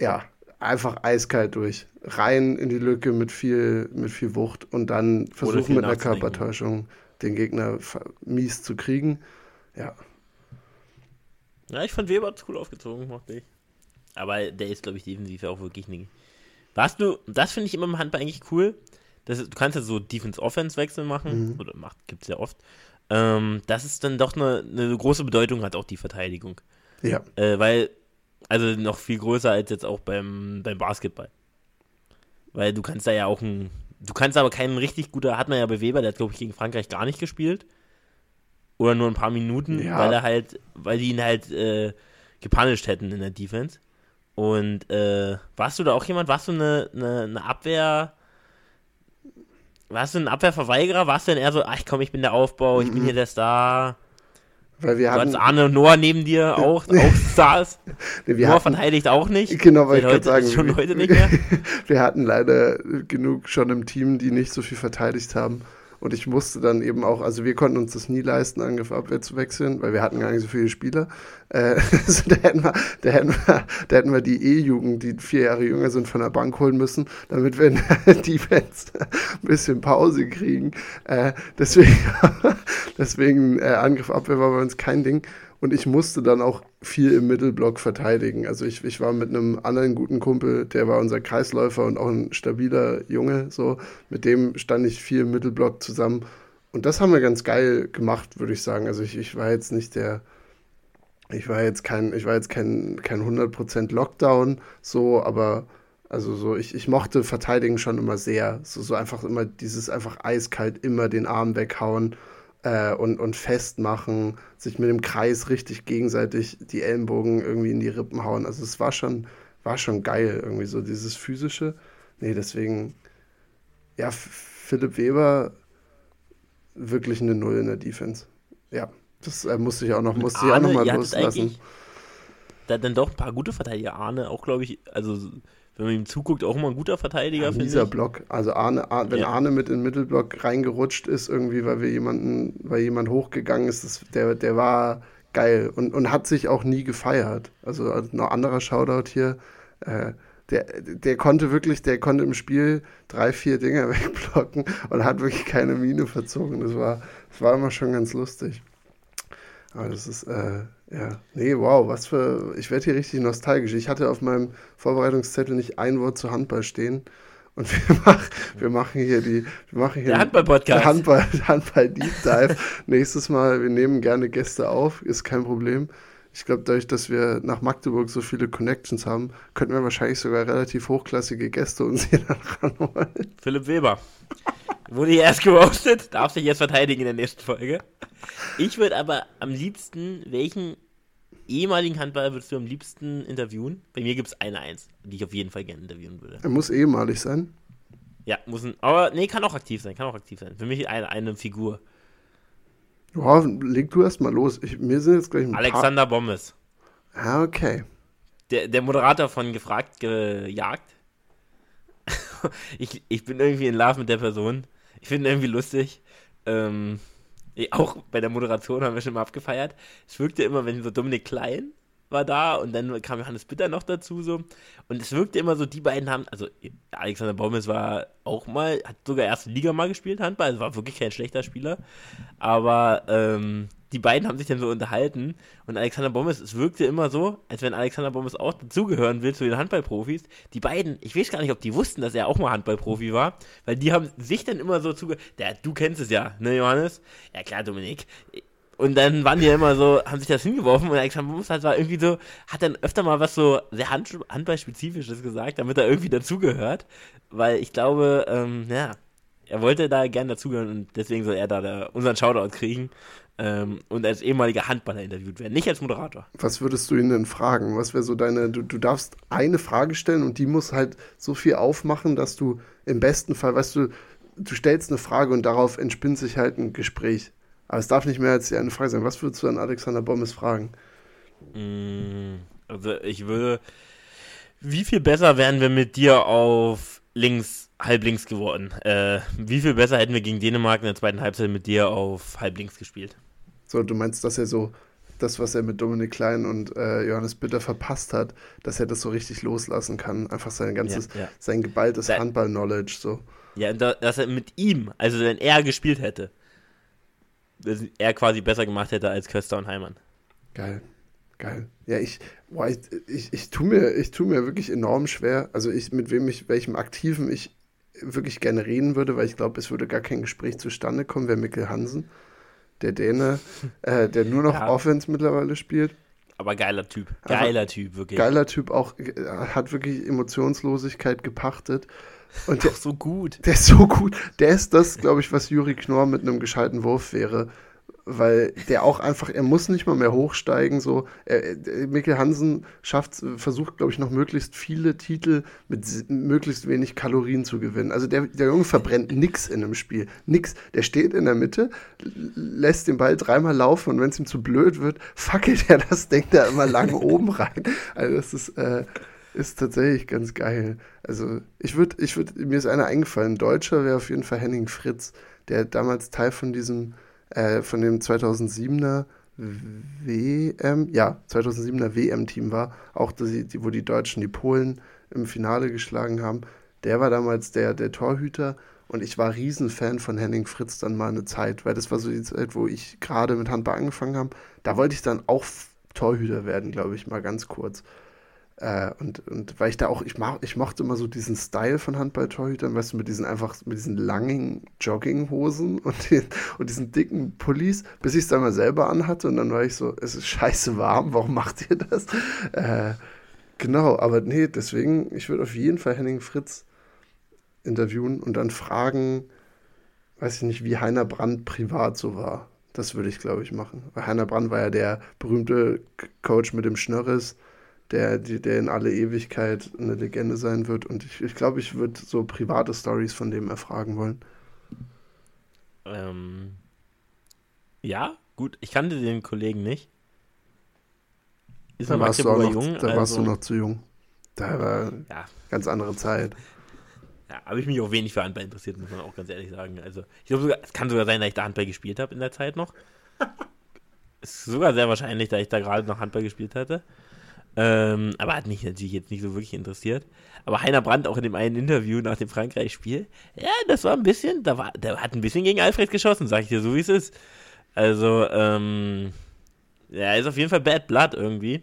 ja, einfach eiskalt durch. Rein in die Lücke mit viel, mit viel Wucht und dann versuchen mit einer Körpertäuschung den Gegner mies zu kriegen. Ja. Ja, ich fand Weber cool aufgezogen, mochte ich. Aber der ist, glaube ich, defensiv auch wirklich nicht. Warst du, das finde ich immer im Handball eigentlich cool. Das du kannst ja so Defense-Offense-Wechsel machen, mhm. oder macht, gibt es ja oft. Ähm, dass es dann doch eine, eine, große Bedeutung hat, auch die Verteidigung. Ja. Äh, weil also noch viel größer als jetzt auch beim, beim Basketball. Weil du kannst da ja auch ein. Du kannst aber keinen richtig guter, hat man ja bei Weber, der hat, glaube ich, gegen Frankreich gar nicht gespielt. Oder nur ein paar Minuten, ja. weil er halt, weil die ihn halt äh, gepunished hätten in der Defense. Und äh, warst du da auch jemand? Warst du eine, eine, eine Abwehr? Warst du ein Abwehrverweigerer? Warst du denn eher so, ach komm, ich bin der Aufbau, ich mhm. bin hier der Star? Weil wir hatten, Arne und Noah neben dir auch, [LAUGHS] auch Stars. nee, Noah hatten, verteidigt auch nicht. Genau, weil ich heute, sagen. Schon heute nicht mehr. [LAUGHS] wir hatten leider genug schon im Team, die nicht so viel verteidigt haben. Und ich musste dann eben auch, also wir konnten uns das nie leisten, Angriff Abwehr zu wechseln, weil wir hatten gar nicht so viele Spieler. Äh, [LAUGHS] also da hätten wir, da hätten wir, da hätten wir die E-Jugend, die vier Jahre jünger sind, von der Bank holen müssen, damit wir in der [LAUGHS] Defense ein bisschen Pause kriegen. Äh, deswegen, [LAUGHS] deswegen äh, Angriff Abwehr war bei uns kein Ding. Und ich musste dann auch viel im Mittelblock verteidigen. Also ich, ich war mit einem anderen guten Kumpel, der war unser Kreisläufer und auch ein stabiler Junge. So, mit dem stand ich viel im Mittelblock zusammen. Und das haben wir ganz geil gemacht, würde ich sagen. Also ich, ich war jetzt nicht der, ich war jetzt kein, ich war jetzt kein, kein 100% Lockdown, so, aber also so, ich, ich mochte Verteidigen schon immer sehr. So, so einfach immer dieses einfach eiskalt immer den Arm weghauen äh, und, und festmachen, sich mit dem Kreis richtig gegenseitig die Ellenbogen irgendwie in die Rippen hauen. Also es war schon, war schon geil, irgendwie so dieses physische. Nee, deswegen, ja, Philipp Weber wirklich eine Null in der Defense. Ja, das äh, musste ich auch noch, musste Arne, ich auch noch mal loslassen. Da dann doch ein paar gute Verteidiger. Arne auch, glaube ich, also wenn man ihm zuguckt, auch immer ein guter Verteidiger, ja, Dieser Block, also Arne, Arne wenn ja. Arne mit in den Mittelblock reingerutscht ist, irgendwie, weil wir jemanden, weil jemand hochgegangen ist, das, der, der war geil und, und hat sich auch nie gefeiert. Also noch anderer Shoutout hier. Äh, der, der konnte wirklich, der konnte im Spiel drei, vier Dinger [LAUGHS] wegblocken und hat wirklich keine Mine verzogen. Das war, das war immer schon ganz lustig. Aber das ist, äh, ja, nee, wow, was für. Ich werde hier richtig nostalgisch. Ich hatte auf meinem Vorbereitungszettel nicht ein Wort zu Handball stehen. Und [LAUGHS] wir, mach, wir machen hier die. Wir machen hier der Handball-Podcast. Handball, Handball Deep Dive. Nächstes Mal, wir nehmen gerne Gäste auf, ist kein Problem. Ich glaube, dadurch, dass wir nach Magdeburg so viele Connections haben, könnten wir wahrscheinlich sogar relativ hochklassige Gäste uns hier [LAUGHS] dann ranholen. Philipp Weber. Wurde hier erst geroastet, darf sich jetzt verteidigen in der nächsten Folge. Ich würde aber am liebsten, welchen ehemaligen Handballer würdest du am liebsten interviewen? Bei mir gibt es eine Eins, die ich auf jeden Fall gerne interviewen würde. Er muss ehemalig sein. Ja, muss ein. Aber nee, kann auch aktiv sein, kann auch aktiv sein. Für mich eine, eine Figur. Ja, leg du erst mal los. Ich, mir sind jetzt gleich ein Alexander paar... Bommes. Ah, okay. Der, der Moderator von Gefragt gejagt. [LAUGHS] ich, ich bin irgendwie in Love mit der Person. Ich finde irgendwie lustig. Ähm, auch bei der Moderation haben wir schon mal abgefeiert. Es wirkte immer, wenn so Dominik Klein war da und dann kam Johannes Bitter noch dazu so. Und es wirkte immer so, die beiden haben, also Alexander Baumes war auch mal, hat sogar erste Liga mal gespielt, Handball, also war wirklich kein schlechter Spieler. Aber ähm, die beiden haben sich dann so unterhalten und Alexander Bommes, es wirkte immer so, als wenn Alexander Bommes auch dazugehören will zu den Handballprofis. Die beiden, ich weiß gar nicht, ob die wussten, dass er auch mal Handballprofi war, weil die haben sich dann immer so zugehört. Du kennst es ja, ne, Johannes? Ja, klar, Dominik. Und dann waren die ja immer so, haben sich das hingeworfen und Alexander Bommes halt war irgendwie so, hat dann öfter mal was so sehr Hand Handballspezifisches gesagt, damit er irgendwie dazugehört, weil ich glaube, ähm, ja, er wollte da gerne dazugehören und deswegen soll er da unseren Shoutout kriegen ähm, und als ehemaliger Handballer interviewt werden, nicht als Moderator. Was würdest du ihn denn fragen? Was wäre so deine, du, du darfst eine Frage stellen und die muss halt so viel aufmachen, dass du im besten Fall, weißt du, du stellst eine Frage und darauf entspinnt sich halt ein Gespräch. Aber es darf nicht mehr als eine Frage sein. Was würdest du an Alexander Bommes fragen? Mm, also ich würde, wie viel besser wären wir mit dir auf links, halb links geworden? Äh, wie viel besser hätten wir gegen Dänemark in der zweiten Halbzeit mit dir auf halb links gespielt? So, du meinst, dass er so das, was er mit Dominik Klein und äh, Johannes Bitter verpasst hat, dass er das so richtig loslassen kann. Einfach sein ganzes, ja, ja. sein geballtes Handball-Knowledge. So. Ja, dass er mit ihm, also wenn er gespielt hätte, dass er quasi besser gemacht hätte als Köster und Heimann. Geil. Geil. Ja, ich, boah, ich, ich, ich tue mir, ich tu mir wirklich enorm schwer. Also ich, mit wem ich, welchem Aktiven ich wirklich gerne reden würde, weil ich glaube, es würde gar kein Gespräch zustande kommen, wäre Mikkel Hansen der Däne, äh, der nur noch ja. Offense mittlerweile spielt. Aber geiler Typ. Geiler Aber Typ, wirklich. Geiler Typ, auch äh, hat wirklich Emotionslosigkeit gepachtet. [LAUGHS] Und der ist so gut. Der ist so gut. Der ist das, glaube ich, was Juri Knorr mit einem gescheiten Wurf wäre weil der auch einfach, er muss nicht mal mehr hochsteigen. So, er, Mikkel Hansen schafft, versucht, glaube ich, noch möglichst viele Titel mit möglichst wenig Kalorien zu gewinnen. Also der, der Junge verbrennt nichts in einem Spiel. Nix. Der steht in der Mitte, lässt den Ball dreimal laufen und wenn es ihm zu blöd wird, fackelt er das Ding da immer lang [LAUGHS] oben rein. Also das ist, äh, ist tatsächlich ganz geil. Also ich würde, ich würde, mir ist einer eingefallen, ein Deutscher wäre auf jeden Fall Henning Fritz, der damals Teil von diesem äh, von dem 2007er WM, ja, 2007er WM-Team war, auch die, die, wo die Deutschen die Polen im Finale geschlagen haben. Der war damals der, der Torhüter und ich war Riesenfan von Henning Fritz dann mal eine Zeit, weil das war so die Zeit, wo ich gerade mit Handball angefangen habe. Da wollte ich dann auch Torhüter werden, glaube ich, mal ganz kurz. Äh, und, und weil ich da auch, ich, mach, ich mochte immer so diesen Style von Handballtorhütern, weißt du, mit diesen einfach, mit diesen langen Jogginghosen [LAUGHS] und, den, und diesen dicken Pullis, bis ich es dann mal selber anhatte und dann war ich so, es ist scheiße warm, warum macht ihr das? Äh, genau, aber nee, deswegen, ich würde auf jeden Fall Henning Fritz interviewen und dann fragen, weiß ich nicht, wie Heiner Brandt privat so war. Das würde ich, glaube ich, machen. Weil Heiner Brandt war ja der berühmte Coach mit dem Schnörres der, der in alle Ewigkeit eine Legende sein wird. Und ich, ich glaube, ich würde so private Stories von dem erfragen wollen. Ähm, ja, gut. Ich kannte den Kollegen nicht. Ist da warst, du noch, jung, da also, warst du noch zu jung. Da war ja. ganz andere Zeit. Ja, habe ich mich auch wenig für Handball interessiert, muss man auch ganz ehrlich sagen. Also, ich glaube sogar, es kann sogar sein, dass ich da Handball gespielt habe in der Zeit noch. es [LAUGHS] ist sogar sehr wahrscheinlich, dass ich da gerade noch Handball gespielt hatte. Ähm, aber hat mich natürlich jetzt nicht so wirklich interessiert. Aber Heiner Brandt auch in dem einen Interview nach dem Frankreich-Spiel, ja, das war ein bisschen, da war, der hat ein bisschen gegen Alfred geschossen, sag ich dir so, wie es ist. Also, ähm, ja, ist auf jeden Fall Bad Blood irgendwie.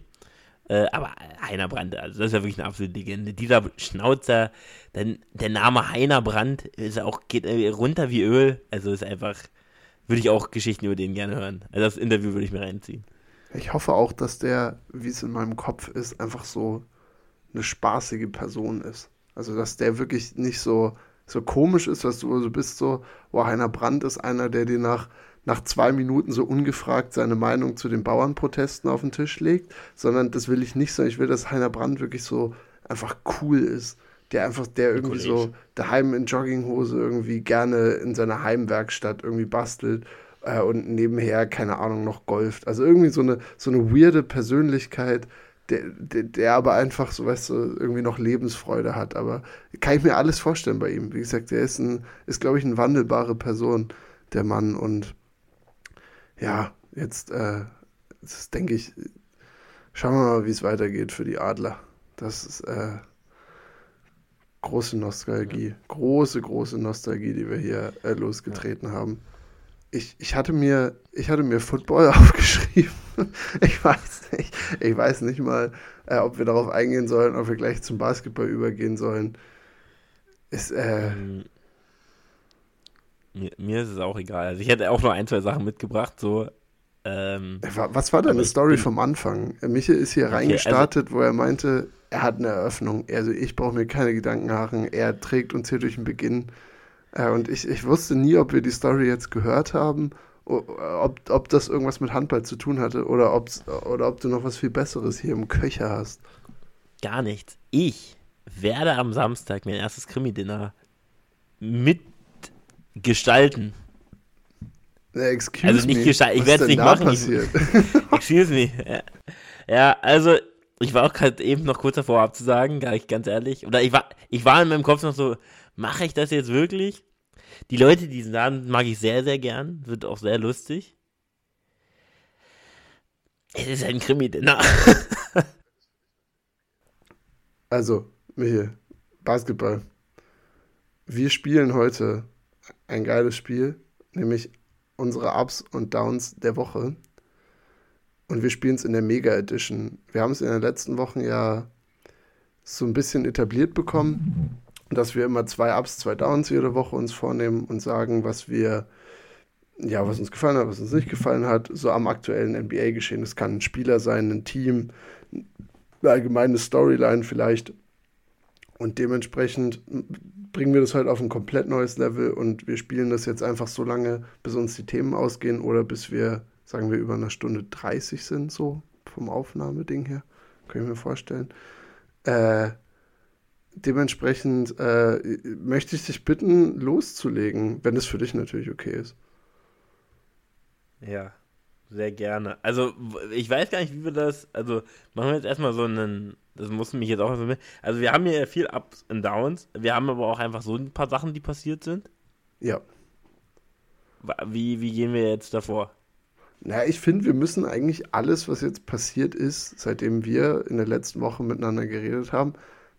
Äh, aber Heiner Brandt, also das ist ja wirklich eine absolute Legende. Dieser Schnauzer, denn der Name Heiner Brandt ist auch, geht runter wie Öl. Also ist einfach, würde ich auch Geschichten über den gerne hören. Also das Interview würde ich mir reinziehen. Ich hoffe auch, dass der, wie es in meinem Kopf ist, einfach so eine spaßige Person ist. Also, dass der wirklich nicht so, so komisch ist, dass du also bist so, boah, Heiner Brandt ist einer, der dir nach, nach zwei Minuten so ungefragt seine Meinung zu den Bauernprotesten auf den Tisch legt, sondern das will ich nicht, sondern ich will, dass Heiner Brandt wirklich so einfach cool ist. Der einfach, der irgendwie so daheim in Jogginghose irgendwie gerne in seiner Heimwerkstatt irgendwie bastelt äh, und nebenher, keine Ahnung, noch golft. Also irgendwie so eine, so eine weirde Persönlichkeit, der, der, der, aber einfach, so weißt du, irgendwie noch Lebensfreude hat. Aber kann ich mir alles vorstellen bei ihm. Wie gesagt, der ist, ist glaube ich, eine wandelbare Person, der Mann. Und ja, jetzt, äh, jetzt denke ich, schauen wir mal, wie es weitergeht für die Adler. Das ist äh, große Nostalgie. Große, große Nostalgie, die wir hier äh, losgetreten ja. haben ich, ich, hatte mir, ich hatte mir Football [LAUGHS] aufgeschrieben. Ich weiß nicht, ich weiß nicht mal, äh, ob wir darauf eingehen sollen, ob wir gleich zum Basketball übergehen sollen. Ist, äh, mir, mir, ist es auch egal. Also ich hätte auch noch ein, zwei Sachen mitgebracht, so. Ähm, Was war deine Story vom Anfang? Michael ist hier okay, reingestartet, also, wo er meinte, er hat eine Eröffnung. Also ich brauche mir keine Gedanken machen. Er trägt uns hier durch den Beginn. Äh, und ich, ich wusste nie, ob wir die Story jetzt gehört haben, ob, ob das irgendwas mit Handball zu tun hatte oder, ob's, oder ob du noch was viel Besseres hier im Köcher hast. Gar nichts. Ich werde am Samstag mein erstes Krimi-Dinner mitgestalten. excuse also nicht gestalten, ich werde es nicht machen. Passiert? [LAUGHS] excuse me. Ja. ja, also ich war auch gerade eben noch kurz davor abzusagen, gar nicht ganz ehrlich. Oder ich war, ich war in meinem Kopf noch so, mache ich das jetzt wirklich? Die Leute, die Laden mag ich sehr, sehr gern. Wird auch sehr lustig. Es ist ein Krimi-Dinner. [LAUGHS] also, Michael, Basketball. Wir spielen heute ein geiles Spiel, nämlich unsere Ups und Downs der Woche. Und wir spielen es in der Mega Edition. Wir haben es in den letzten Wochen ja so ein bisschen etabliert bekommen dass wir immer zwei Ups, zwei Downs jede Woche uns vornehmen und sagen, was wir, ja, was uns gefallen hat, was uns nicht gefallen hat, so am aktuellen NBA-Geschehen. Es kann ein Spieler sein, ein Team, eine allgemeine Storyline vielleicht. Und dementsprechend bringen wir das halt auf ein komplett neues Level und wir spielen das jetzt einfach so lange, bis uns die Themen ausgehen oder bis wir, sagen wir, über eine Stunde 30 sind, so vom Aufnahmeding her. Kann ich mir vorstellen. Äh, dementsprechend äh, möchte ich dich bitten, loszulegen, wenn es für dich natürlich okay ist. Ja, sehr gerne. Also, ich weiß gar nicht, wie wir das. Also, machen wir jetzt erstmal so einen. Das muss mich jetzt auch. Also, wir haben hier viel Ups und Downs. Wir haben aber auch einfach so ein paar Sachen, die passiert sind. Ja. Wie, wie gehen wir jetzt davor? Naja, ich finde, wir müssen eigentlich alles, was jetzt passiert ist, seitdem wir in der letzten Woche miteinander geredet haben,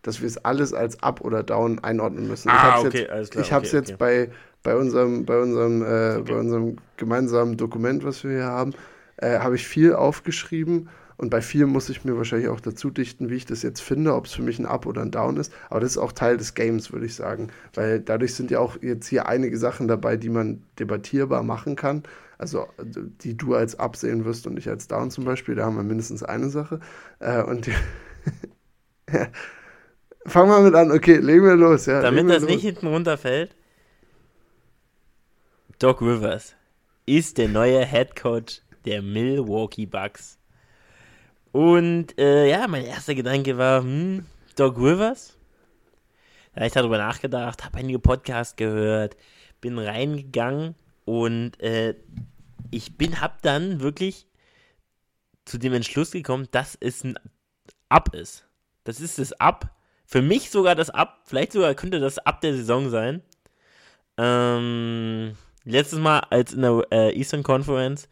dass wir es alles als Up oder Down einordnen müssen. Ah, ich okay, jetzt, alles klar. Ich habe es okay, jetzt okay. bei, bei unserem, bei, unserem, äh, bei unserem gemeinsamen Dokument, was wir hier haben, äh, habe ich viel aufgeschrieben. Und bei viel muss ich mir wahrscheinlich auch dazu dichten, wie ich das jetzt finde, ob es für mich ein Up oder ein Down ist. Aber das ist auch Teil des Games, würde ich sagen. Weil dadurch sind ja auch jetzt hier einige Sachen dabei, die man debattierbar machen kann. Also die du als Up sehen wirst und ich als Down zum Beispiel. Da haben wir mindestens eine Sache. Äh, und [LAUGHS] die Fangen wir mit an. Okay, legen wir los. Ja, Damit das los. nicht hinten runterfällt. Doc Rivers ist der neue Head Coach der Milwaukee Bucks. Und äh, ja, mein erster Gedanke war, hm, Doc Rivers? Da habe ich darüber nachgedacht, habe einige Podcasts gehört, bin reingegangen und äh, ich bin, hab dann wirklich zu dem Entschluss gekommen, dass es ein Up ist. Das ist das Up für mich sogar das Ab, vielleicht sogar könnte das Ab der Saison sein. Ähm, letztes Mal, als in der äh, Eastern Conference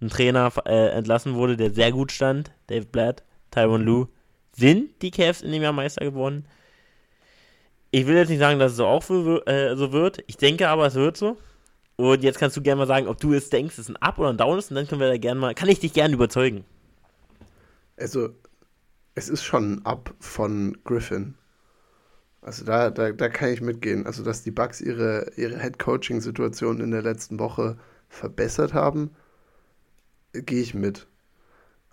ein Trainer äh, entlassen wurde, der sehr gut stand, Dave Blatt, Tyron Lue, sind die Cavs in dem Jahr Meister geworden. Ich will jetzt nicht sagen, dass es so auch für, äh, so wird. Ich denke aber, es wird so. Und jetzt kannst du gerne mal sagen, ob du es denkst, es ist ein Up oder ein Down ist, und dann können wir da gerne mal, kann ich dich gerne überzeugen. Also, es ist schon ein Up von Griffin. Also da, da, da kann ich mitgehen. Also, dass die Bucks ihre, ihre Head-Coaching-Situation in der letzten Woche verbessert haben, gehe ich mit.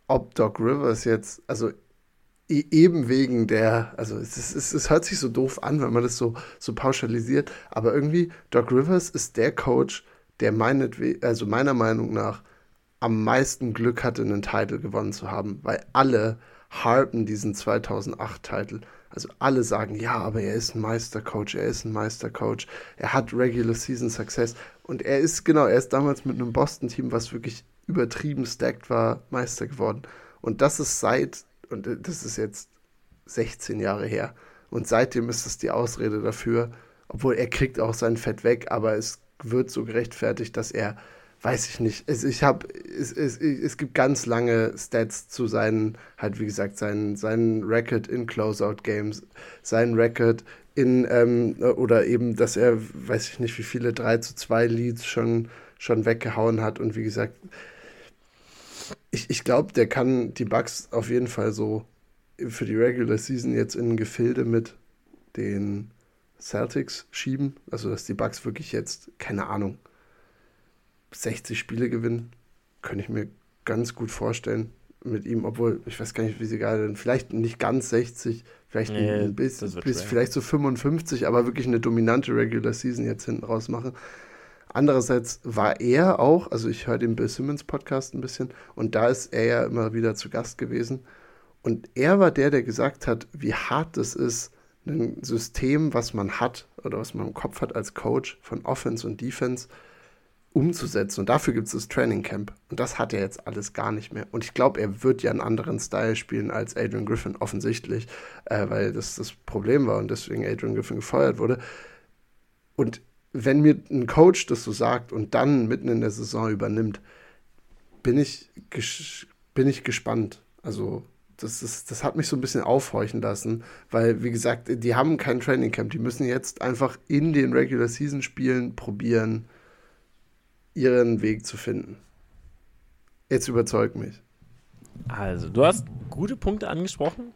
Ob Doc Rivers jetzt, also e, eben wegen der, also es, ist, es, es hört sich so doof an, wenn man das so, so pauschalisiert, aber irgendwie Doc Rivers ist der Coach, der also meiner Meinung nach am meisten Glück hatte, einen Titel gewonnen zu haben, weil alle harpen diesen 2008-Titel. Also alle sagen, ja, aber er ist ein Meistercoach, er ist ein Meistercoach, er hat Regular Season Success und er ist, genau, er ist damals mit einem Boston-Team, was wirklich übertrieben stacked war, Meister geworden. Und das ist seit, und das ist jetzt 16 Jahre her. Und seitdem ist es die Ausrede dafür, obwohl er kriegt auch sein Fett weg, aber es wird so gerechtfertigt, dass er, weiß ich nicht, es, ich habe, es, es, es gibt ganz lange Stats zu seinen, halt wie gesagt, seinen, seinen Record in Closeout-Games, seinen Record in, ähm, oder eben, dass er, weiß ich nicht, wie viele 3 zu 2 Leads schon, schon weggehauen hat und wie gesagt, ich, ich glaube, der kann die Bugs auf jeden Fall so für die Regular Season jetzt in Gefilde mit den Celtics schieben. Also, dass die Bugs wirklich jetzt, keine Ahnung, 60 Spiele gewinnen, könnte ich mir ganz gut vorstellen mit ihm, obwohl ich weiß gar nicht, wie sie gerade sind. Vielleicht nicht ganz 60, vielleicht nee, ein bisschen, bis vielleicht so 55, aber wirklich eine dominante Regular Season jetzt hinten raus machen. Andererseits war er auch, also ich höre den Bill Simmons Podcast ein bisschen und da ist er ja immer wieder zu Gast gewesen. Und er war der, der gesagt hat, wie hart es ist, ein System, was man hat oder was man im Kopf hat als Coach von Offense und Defense umzusetzen. Und dafür gibt es das Training Camp. Und das hat er jetzt alles gar nicht mehr. Und ich glaube, er wird ja einen anderen Style spielen als Adrian Griffin, offensichtlich, äh, weil das das Problem war und deswegen Adrian Griffin gefeuert wurde. Und wenn mir ein Coach das so sagt und dann mitten in der Saison übernimmt, bin ich, bin ich gespannt. Also, das, ist, das hat mich so ein bisschen aufhorchen lassen, weil, wie gesagt, die haben kein Training Camp. Die müssen jetzt einfach in den Regular Season Spielen probieren, ihren Weg zu finden. Jetzt überzeugt mich. Also, du hast gute Punkte angesprochen,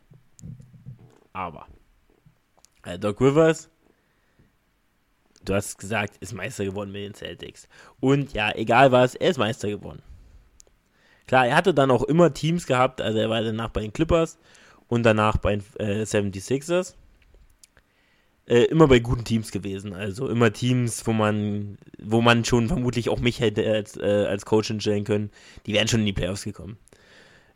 aber äh, Doc Rivers du hast gesagt, ist Meister geworden mit den Celtics. Und ja, egal was, er ist Meister geworden. Klar, er hatte dann auch immer Teams gehabt, also er war danach bei den Clippers und danach bei den äh, 76ers. Äh, immer bei guten Teams gewesen, also immer Teams, wo man, wo man schon vermutlich auch mich hätte als, äh, als Coach hinstellen können. Die wären schon in die Playoffs gekommen.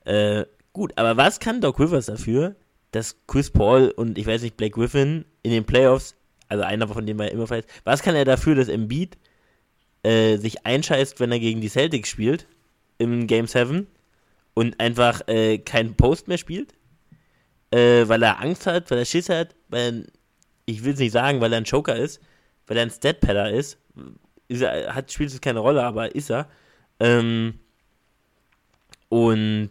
Äh, gut, aber was kann Doc Rivers dafür, dass Chris Paul und ich weiß nicht, Blake Griffin in den Playoffs also einer von denen war immer verletzt. Was kann er dafür, dass Embiid äh, sich einscheißt, wenn er gegen die Celtics spielt im Game 7 und einfach äh, keinen Post mehr spielt? Äh, weil er Angst hat, weil er Schiss hat, weil er, ich will es nicht sagen, weil er ein Joker ist, weil er ein Statpadder ist. ist er, hat, spielt es keine Rolle, aber ist er. Ähm, und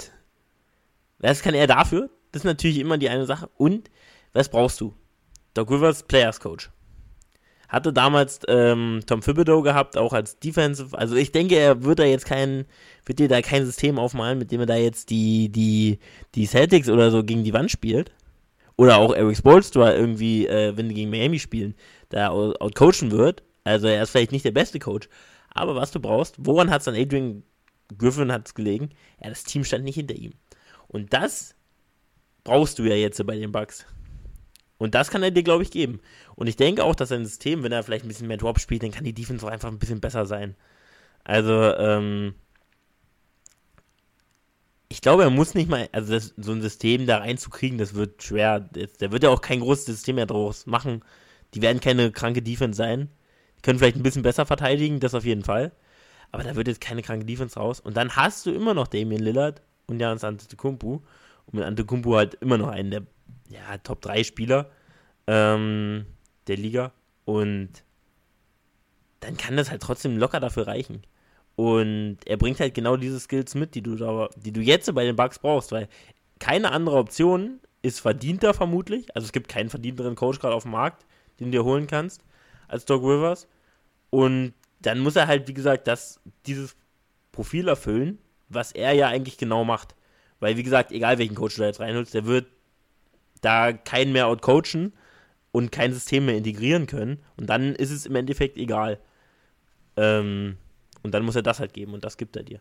was kann er dafür? Das ist natürlich immer die eine Sache. Und was brauchst du? Doc Rivers, Players Coach. Hatte damals ähm, Tom Thibodeau gehabt, auch als Defensive. Also ich denke, er wird da jetzt kein, wird dir da kein System aufmalen, mit dem er da jetzt die, die, die Celtics oder so gegen die Wand spielt. Oder auch Eric Spolstra irgendwie, äh, wenn die gegen Miami spielen, da outcoachen wird. Also er ist vielleicht nicht der beste Coach. Aber was du brauchst, woran hat es an Adrian Griffin hat's gelegen? Ja, das Team stand nicht hinter ihm. Und das brauchst du ja jetzt bei den Bucks. Und das kann er dir, glaube ich, geben. Und ich denke auch, dass sein System, wenn er vielleicht ein bisschen mehr Drop spielt, dann kann die Defense auch einfach ein bisschen besser sein. Also, ähm, ich glaube, er muss nicht mal, also das, so ein System da reinzukriegen, das wird schwer. Der wird ja auch kein großes System mehr draus machen. Die werden keine kranke Defense sein. Die können vielleicht ein bisschen besser verteidigen, das auf jeden Fall. Aber da wird jetzt keine kranke Defense raus. Und dann hast du immer noch Damien Lillard und Janis Antetokounmpo. Und mit Antetokounmpo halt immer noch einen der ja, Top 3 Spieler ähm, der Liga und dann kann das halt trotzdem locker dafür reichen. Und er bringt halt genau diese Skills mit, die du, da, die du jetzt bei den Bugs brauchst, weil keine andere Option ist verdienter vermutlich. Also es gibt keinen verdienteren Coach gerade auf dem Markt, den du dir holen kannst, als Doc Rivers. Und dann muss er halt, wie gesagt, das, dieses Profil erfüllen, was er ja eigentlich genau macht. Weil, wie gesagt, egal welchen Coach du da jetzt reinholst, der wird da keinen mehr outcoachen und kein System mehr integrieren können. Und dann ist es im Endeffekt egal. Ähm, und dann muss er das halt geben und das gibt er dir.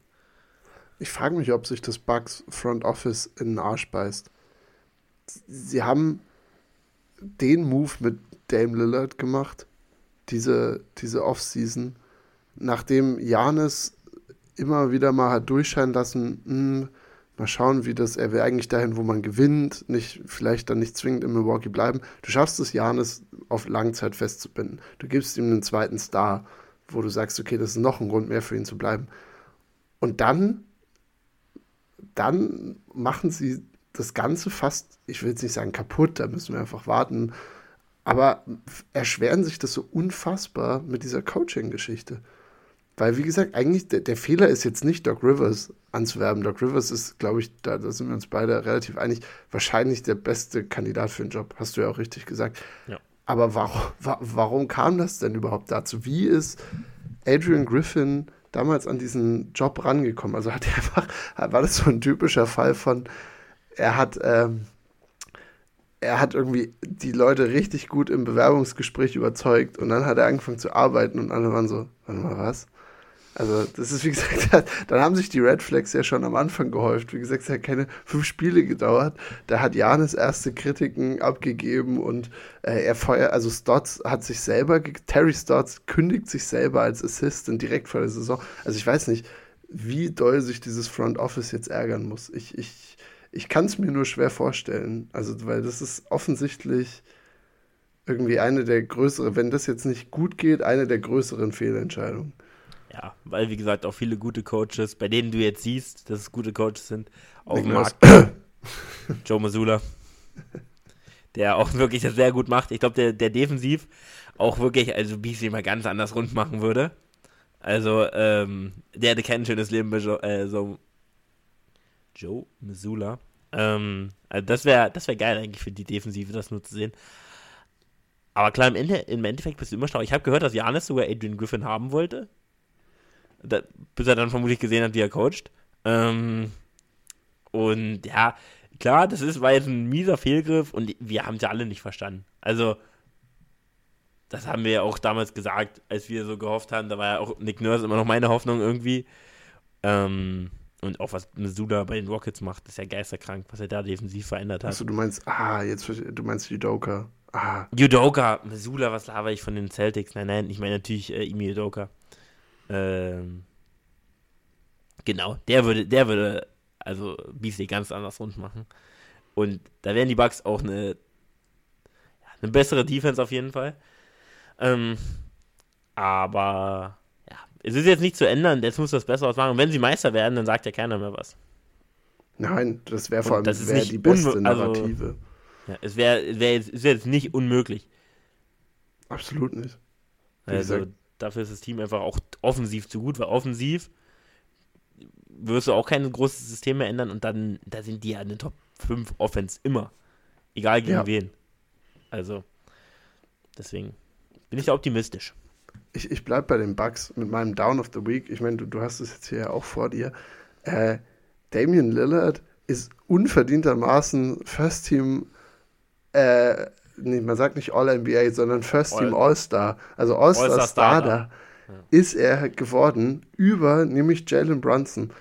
Ich frage mich, ob sich das Bugs Front Office in den Arsch beißt. Sie haben den Move mit Dame Lillard gemacht, diese, diese Offseason, nachdem Janis immer wieder mal hat durchscheinen lassen, mh, hm, mal schauen, wie das, er will eigentlich dahin, wo man gewinnt, nicht, vielleicht dann nicht zwingend in Milwaukee bleiben. Du schaffst es, Janis auf Langzeit festzubinden. Du gibst ihm einen zweiten Star, wo du sagst, okay, das ist noch ein Grund mehr für ihn zu bleiben. Und dann, dann machen sie das Ganze fast, ich will jetzt nicht sagen kaputt, da müssen wir einfach warten, aber erschweren sich das so unfassbar mit dieser Coaching-Geschichte. Weil, wie gesagt, eigentlich der, der, Fehler ist jetzt nicht, Doc Rivers anzuwerben. Doc Rivers ist, glaube ich, da, da, sind wir uns beide relativ einig, wahrscheinlich der beste Kandidat für den Job. Hast du ja auch richtig gesagt. Ja. Aber warum, warum kam das denn überhaupt dazu? Wie ist Adrian Griffin damals an diesen Job rangekommen? Also hat er einfach, war das so ein typischer Fall von, er hat, ähm, er hat irgendwie die Leute richtig gut im Bewerbungsgespräch überzeugt und dann hat er angefangen zu arbeiten und alle waren so, warte mal, was? Also, das ist, wie gesagt, [LAUGHS] dann haben sich die Red Flags ja schon am Anfang gehäuft. Wie gesagt, es hat keine fünf Spiele gedauert. Da hat Janis erste Kritiken abgegeben und äh, er feuert, also Stotts hat sich selber, Terry Stotts kündigt sich selber als Assistant direkt vor der Saison. Also, ich weiß nicht, wie doll sich dieses Front Office jetzt ärgern muss. Ich, ich, ich kann es mir nur schwer vorstellen. Also, weil das ist offensichtlich irgendwie eine der größeren, wenn das jetzt nicht gut geht, eine der größeren Fehlentscheidungen. Ja, weil wie gesagt auch viele gute Coaches, bei denen du jetzt siehst, dass es gute Coaches sind, auch Mark [COUGHS] Joe Masula, der auch [LAUGHS] wirklich das sehr gut macht. Ich glaube, der, der defensiv auch wirklich, also BC mal ganz anders rund machen würde. Also, ähm, der hätte kein schönes Leben bei Joe, äh, so Joe Missoula. Ähm, also das wäre das wär geil eigentlich für die Defensive, das nur zu sehen. Aber klar, im, Ende, im Endeffekt bist du immer schlau. Ich habe gehört, dass Janis sogar Adrian Griffin haben wollte da, bis er dann vermutlich gesehen hat, wie er coacht. Ähm, und ja, klar, das ist, war jetzt ein mieser Fehlgriff und wir haben es ja alle nicht verstanden. Also, das haben wir ja auch damals gesagt, als wir so gehofft haben. Da war ja auch Nick Nurse immer noch meine Hoffnung irgendwie. Ähm, und auch was Missoula bei den Rockets macht, ist ja geisterkrank, was er da defensiv verändert hat. Achso, du meinst, ah, jetzt, du meinst Judoka. Ah. Judoka, Missoula, was laber ich von den Celtics? Nein, nein, ich meine natürlich äh, Imi Judoka. Ähm, genau, der würde, der würde also BC ganz anders rund machen. Und da wären die Bugs auch eine, eine bessere Defense auf jeden Fall. Ähm, aber ja, es ist jetzt nicht zu ändern, jetzt muss das besser ausmachen. Und wenn sie Meister werden, dann sagt ja keiner mehr was. Nein, das wäre vor allem das wär die beste also, Narrative. Also, ja, es wäre wär jetzt, wär jetzt nicht unmöglich. Absolut nicht. Wie also, gesagt, Dafür ist das Team einfach auch offensiv zu gut, weil offensiv wirst du auch kein großes System mehr ändern und dann, da sind die ja eine Top 5 Offense immer. Egal gegen ja. wen. Also, deswegen bin ich da optimistisch. Ich, ich bleibe bei den Bugs mit meinem Down of the Week. Ich meine, du, du hast es jetzt hier auch vor dir. Äh, Damian Lillard ist unverdientermaßen First Team äh, nee, man sagt nicht All-NBA, sondern First Team All-Star. Also All-Star-Starter ja. ist er geworden über nämlich Jalen Brunson.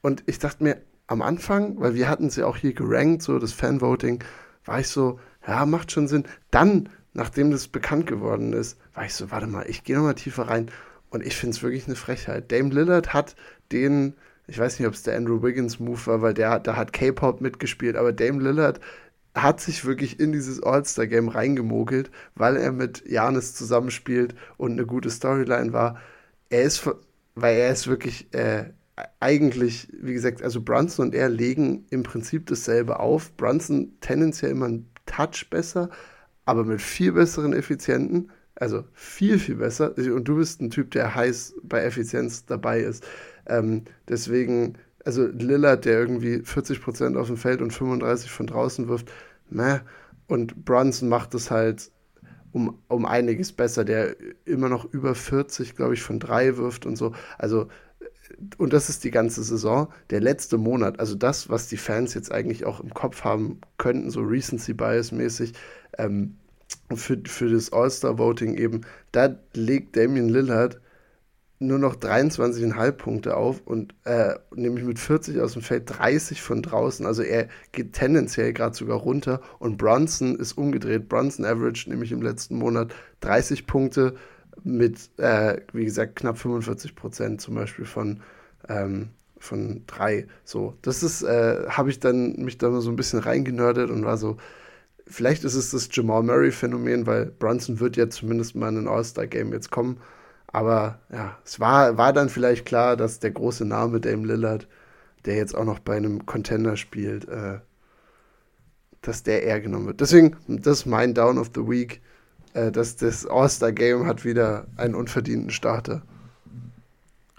Und ich dachte mir am Anfang, weil wir hatten sie auch hier gerankt, so das Fanvoting, war ich so, ja, macht schon Sinn. Dann, nachdem das bekannt geworden ist, war ich so, warte mal, ich gehe nochmal tiefer rein. Und ich finde es wirklich eine Frechheit. Dame Lillard hat den, ich weiß nicht, ob es der Andrew Wiggins Move war, weil der, da hat K-Pop mitgespielt, aber Dame Lillard hat sich wirklich in dieses All-Star-Game reingemogelt, weil er mit Janis zusammenspielt und eine gute Storyline war. Er ist, weil er ist wirklich äh, eigentlich, wie gesagt, also Brunson und er legen im Prinzip dasselbe auf. Brunson tendenziell immer einen Touch besser, aber mit viel besseren Effizienten. Also viel, viel besser. Und du bist ein Typ, der heiß bei Effizienz dabei ist. Ähm, deswegen also Lillard, der irgendwie 40% auf dem Feld und 35 von draußen wirft, meh. Und Brunson macht es halt um, um einiges besser, der immer noch über 40, glaube ich, von drei wirft und so. Also, und das ist die ganze Saison. Der letzte Monat, also das, was die Fans jetzt eigentlich auch im Kopf haben könnten, so Recency Bias mäßig, ähm, für, für das All-Star-Voting eben, da legt Damian Lillard nur noch 23,5 Punkte auf und äh, nämlich mit 40 aus dem Feld 30 von draußen. Also er geht tendenziell gerade sogar runter und Brunson ist umgedreht. Brunson average nämlich im letzten Monat 30 Punkte mit, äh, wie gesagt, knapp 45 Prozent zum Beispiel von, ähm, von drei. So, das ist, äh, habe ich dann mich da so ein bisschen reingenördet und war so, vielleicht ist es das Jamal Murray-Phänomen, weil Brunson wird ja zumindest mal in ein All-Star-Game jetzt kommen. Aber ja, es war, war dann vielleicht klar, dass der große Name Dame Lillard, der jetzt auch noch bei einem Contender spielt, äh, dass der eher genommen wird. Deswegen, das ist mein Down of the Week. Äh, dass das All-Star-Game hat wieder einen unverdienten Starter.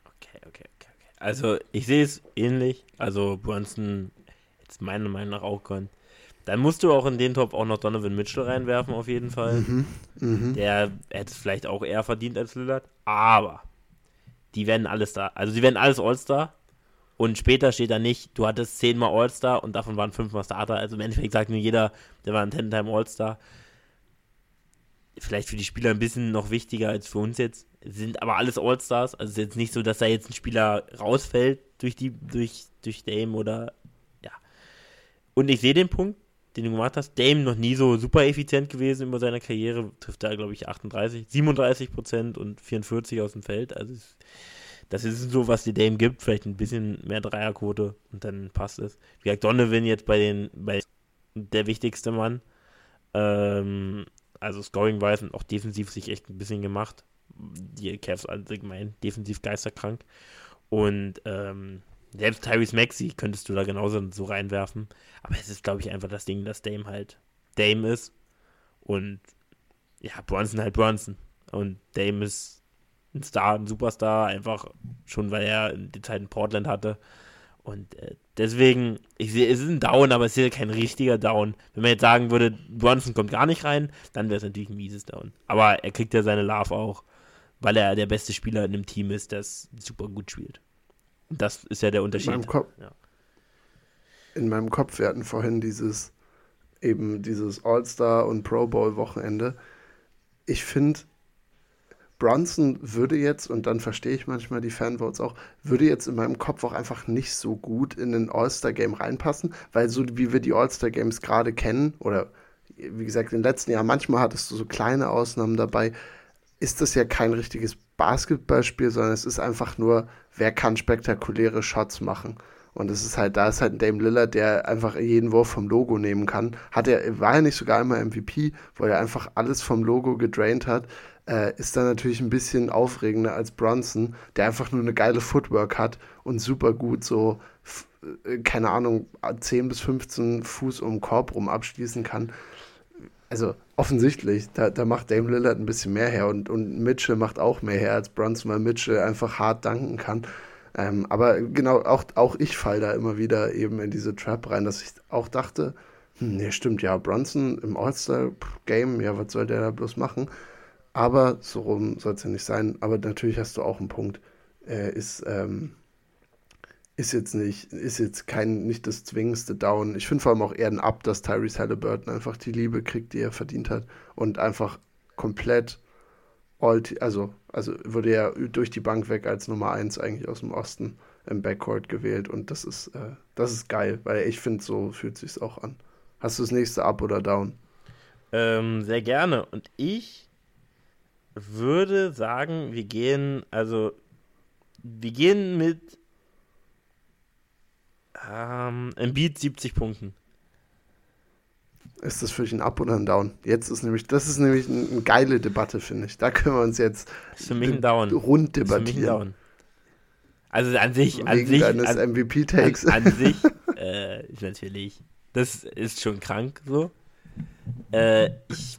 Okay, okay, okay. Also ich sehe es ähnlich. Also Brunson, jetzt meiner Meinung nach auch können. Dann musst du auch in den Top auch noch Donovan Mitchell reinwerfen, auf jeden Fall. Mhm, mh. Der hätte es vielleicht auch eher verdient als Lillard. Aber die werden alles da. Also die werden alles All-Star. Und später steht da nicht, du hattest zehnmal All-Star und davon waren fünfmal Starter. Also im Endeffekt sagt nur jeder, der war ein Ten-Time All-Star. Vielleicht für die Spieler ein bisschen noch wichtiger als für uns jetzt. Sind aber alles All-Stars. Also es ist jetzt nicht so, dass da jetzt ein Spieler rausfällt durch die, durch, durch Dame oder ja. Und ich sehe den Punkt den du gemacht hast. Dame noch nie so super effizient gewesen über seiner Karriere. Trifft da, glaube ich, 38, 37 Prozent und 44 aus dem Feld. Also das ist so, was die Dame gibt. Vielleicht ein bisschen mehr Dreierquote und dann passt es. Wie gesagt, Donovan jetzt bei den, bei der wichtigste Mann. Ähm, also Scoring-wise und auch defensiv sich echt ein bisschen gemacht. Die Cavs allgemein defensiv geisterkrank. Und ähm, selbst Tyrese Maxi könntest du da genauso so reinwerfen. Aber es ist, glaube ich, einfach das Ding, dass Dame halt Dame ist. Und ja, Bronson halt Bronson. Und Dame ist ein Star, ein Superstar, einfach schon, weil er die Zeit in Portland hatte. Und äh, deswegen, ich sehe, es ist ein Down, aber es ist ja kein richtiger Down. Wenn man jetzt sagen würde, Bronson kommt gar nicht rein, dann wäre es natürlich ein mieses Down. Aber er kriegt ja seine Love auch, weil er der beste Spieler in einem Team ist, das super gut spielt. Das ist ja der Unterschied. In meinem, Kopf, ja. in meinem Kopf, wir hatten vorhin dieses eben dieses All-Star und Pro Bowl Wochenende. Ich finde, Bronson würde jetzt, und dann verstehe ich manchmal die Fanvotes auch, würde jetzt in meinem Kopf auch einfach nicht so gut in den All-Star-Game reinpassen, weil so wie wir die All-Star-Games gerade kennen, oder wie gesagt, in den letzten Jahren, manchmal hattest du so kleine Ausnahmen dabei, ist das ja kein richtiges Basketballspiel, sondern es ist einfach nur, wer kann spektakuläre Shots machen. Und es ist halt, da ist halt ein Dame Lillard, der einfach jeden Wurf vom Logo nehmen kann. Hat er, war er nicht sogar einmal MVP, wo er einfach alles vom Logo gedraint hat. Äh, ist dann natürlich ein bisschen aufregender als Bronson, der einfach nur eine geile Footwork hat und super gut so, äh, keine Ahnung, 10 bis 15 Fuß um den Korb rum abschließen kann also offensichtlich, da, da macht Dame Lillard ein bisschen mehr her und, und Mitchell macht auch mehr her, als Brunson, weil Mitchell einfach hart danken kann. Ähm, aber genau, auch, auch ich fall da immer wieder eben in diese Trap rein, dass ich auch dachte, hm, nee, stimmt, ja, Brunson im All-Star-Game, ja, was soll der da bloß machen? Aber so rum soll es ja nicht sein. Aber natürlich hast du auch einen Punkt. Er ist, ähm, ist jetzt nicht, ist jetzt kein, nicht das zwingendste Down. Ich finde vor allem auch eher ein Up, dass Tyrese Halliburton einfach die Liebe kriegt, die er verdient hat und einfach komplett all, also, also wurde er durch die Bank weg als Nummer 1 eigentlich aus dem Osten im Backcourt gewählt und das ist, äh, das ist geil, weil ich finde, so fühlt sich auch an. Hast du das nächste Up oder Down? Ähm, sehr gerne. Und ich würde sagen, wir gehen, also wir gehen mit ähm, Embiid 70 Punkten. Ist das für dich ein Up oder ein Down? Jetzt ist nämlich, das ist nämlich eine, eine geile Debatte, finde ich. Da können wir uns jetzt ist für mich ein Down. rund debattieren. Also an sich, an sich, deines MVP-Takes. An, an, sich, [LAUGHS] äh, natürlich. Das ist schon krank so. Äh, ich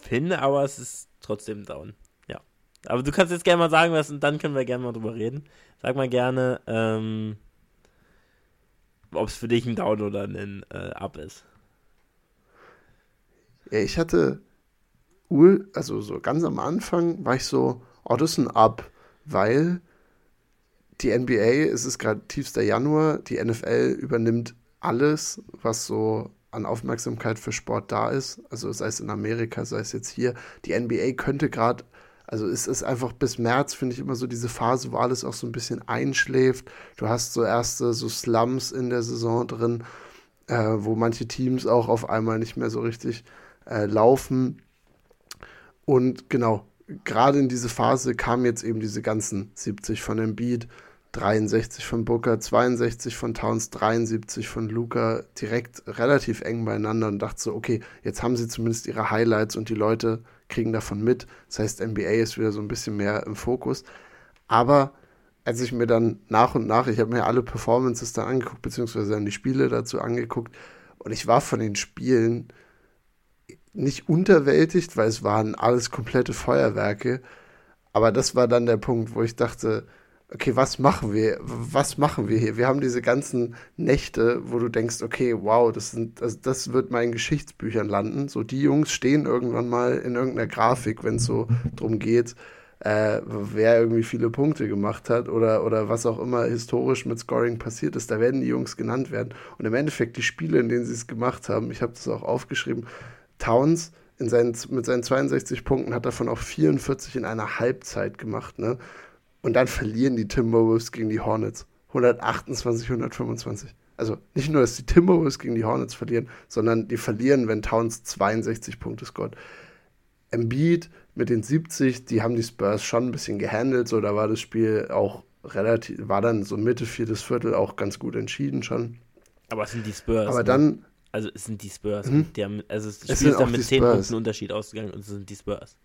finde aber, es ist trotzdem Down. Ja. Aber du kannst jetzt gerne mal sagen, was und dann können wir gerne mal drüber reden. Sag mal gerne, ähm, ob es für dich ein Down oder ein äh, Up ist. Ja, ich hatte, also so ganz am Anfang war ich so, oh, das ist ein Up, weil die NBA, es ist gerade tiefster Januar, die NFL übernimmt alles, was so an Aufmerksamkeit für Sport da ist, also sei es in Amerika, sei es jetzt hier. Die NBA könnte gerade also es ist einfach bis März, finde ich, immer so diese Phase, wo alles auch so ein bisschen einschläft. Du hast so erste so Slums in der Saison drin, äh, wo manche Teams auch auf einmal nicht mehr so richtig äh, laufen. Und genau, gerade in diese Phase kamen jetzt eben diese ganzen 70 von Embiid, 63 von Booker, 62 von Towns, 73 von Luca, direkt relativ eng beieinander und dachte so, okay, jetzt haben sie zumindest ihre Highlights und die Leute kriegen davon mit. Das heißt, NBA ist wieder so ein bisschen mehr im Fokus. Aber als ich mir dann nach und nach, ich habe mir alle Performances dann angeguckt, beziehungsweise dann die Spiele dazu angeguckt, und ich war von den Spielen nicht unterwältigt, weil es waren alles komplette Feuerwerke. Aber das war dann der Punkt, wo ich dachte, okay, was machen wir? Was machen wir hier? Wir haben diese ganzen Nächte, wo du denkst, okay, wow, das, sind, das, das wird mal in Geschichtsbüchern landen. So, die Jungs stehen irgendwann mal in irgendeiner Grafik, wenn es so drum geht, äh, wer irgendwie viele Punkte gemacht hat oder, oder was auch immer historisch mit Scoring passiert ist. Da werden die Jungs genannt werden. Und im Endeffekt die Spiele, in denen sie es gemacht haben, ich habe das auch aufgeschrieben, Towns in seinen, mit seinen 62 Punkten hat davon auch 44 in einer Halbzeit gemacht. Ne? Und dann verlieren die Timberwolves gegen die Hornets. 128, 125. Also nicht nur, dass die Timberwolves gegen die Hornets verlieren, sondern die verlieren, wenn Towns 62 Punkte scored. Embiid mit den 70, die haben die Spurs schon ein bisschen gehandelt, so da war das Spiel auch relativ, war dann so Mitte, viertes Viertel auch ganz gut entschieden schon. Aber es sind die Spurs. Aber ne? dann. Also es sind die Spurs. Mhm. Die haben, also das Spiel ist dann mit 10 Punkten Unterschied ausgegangen und es sind die Spurs.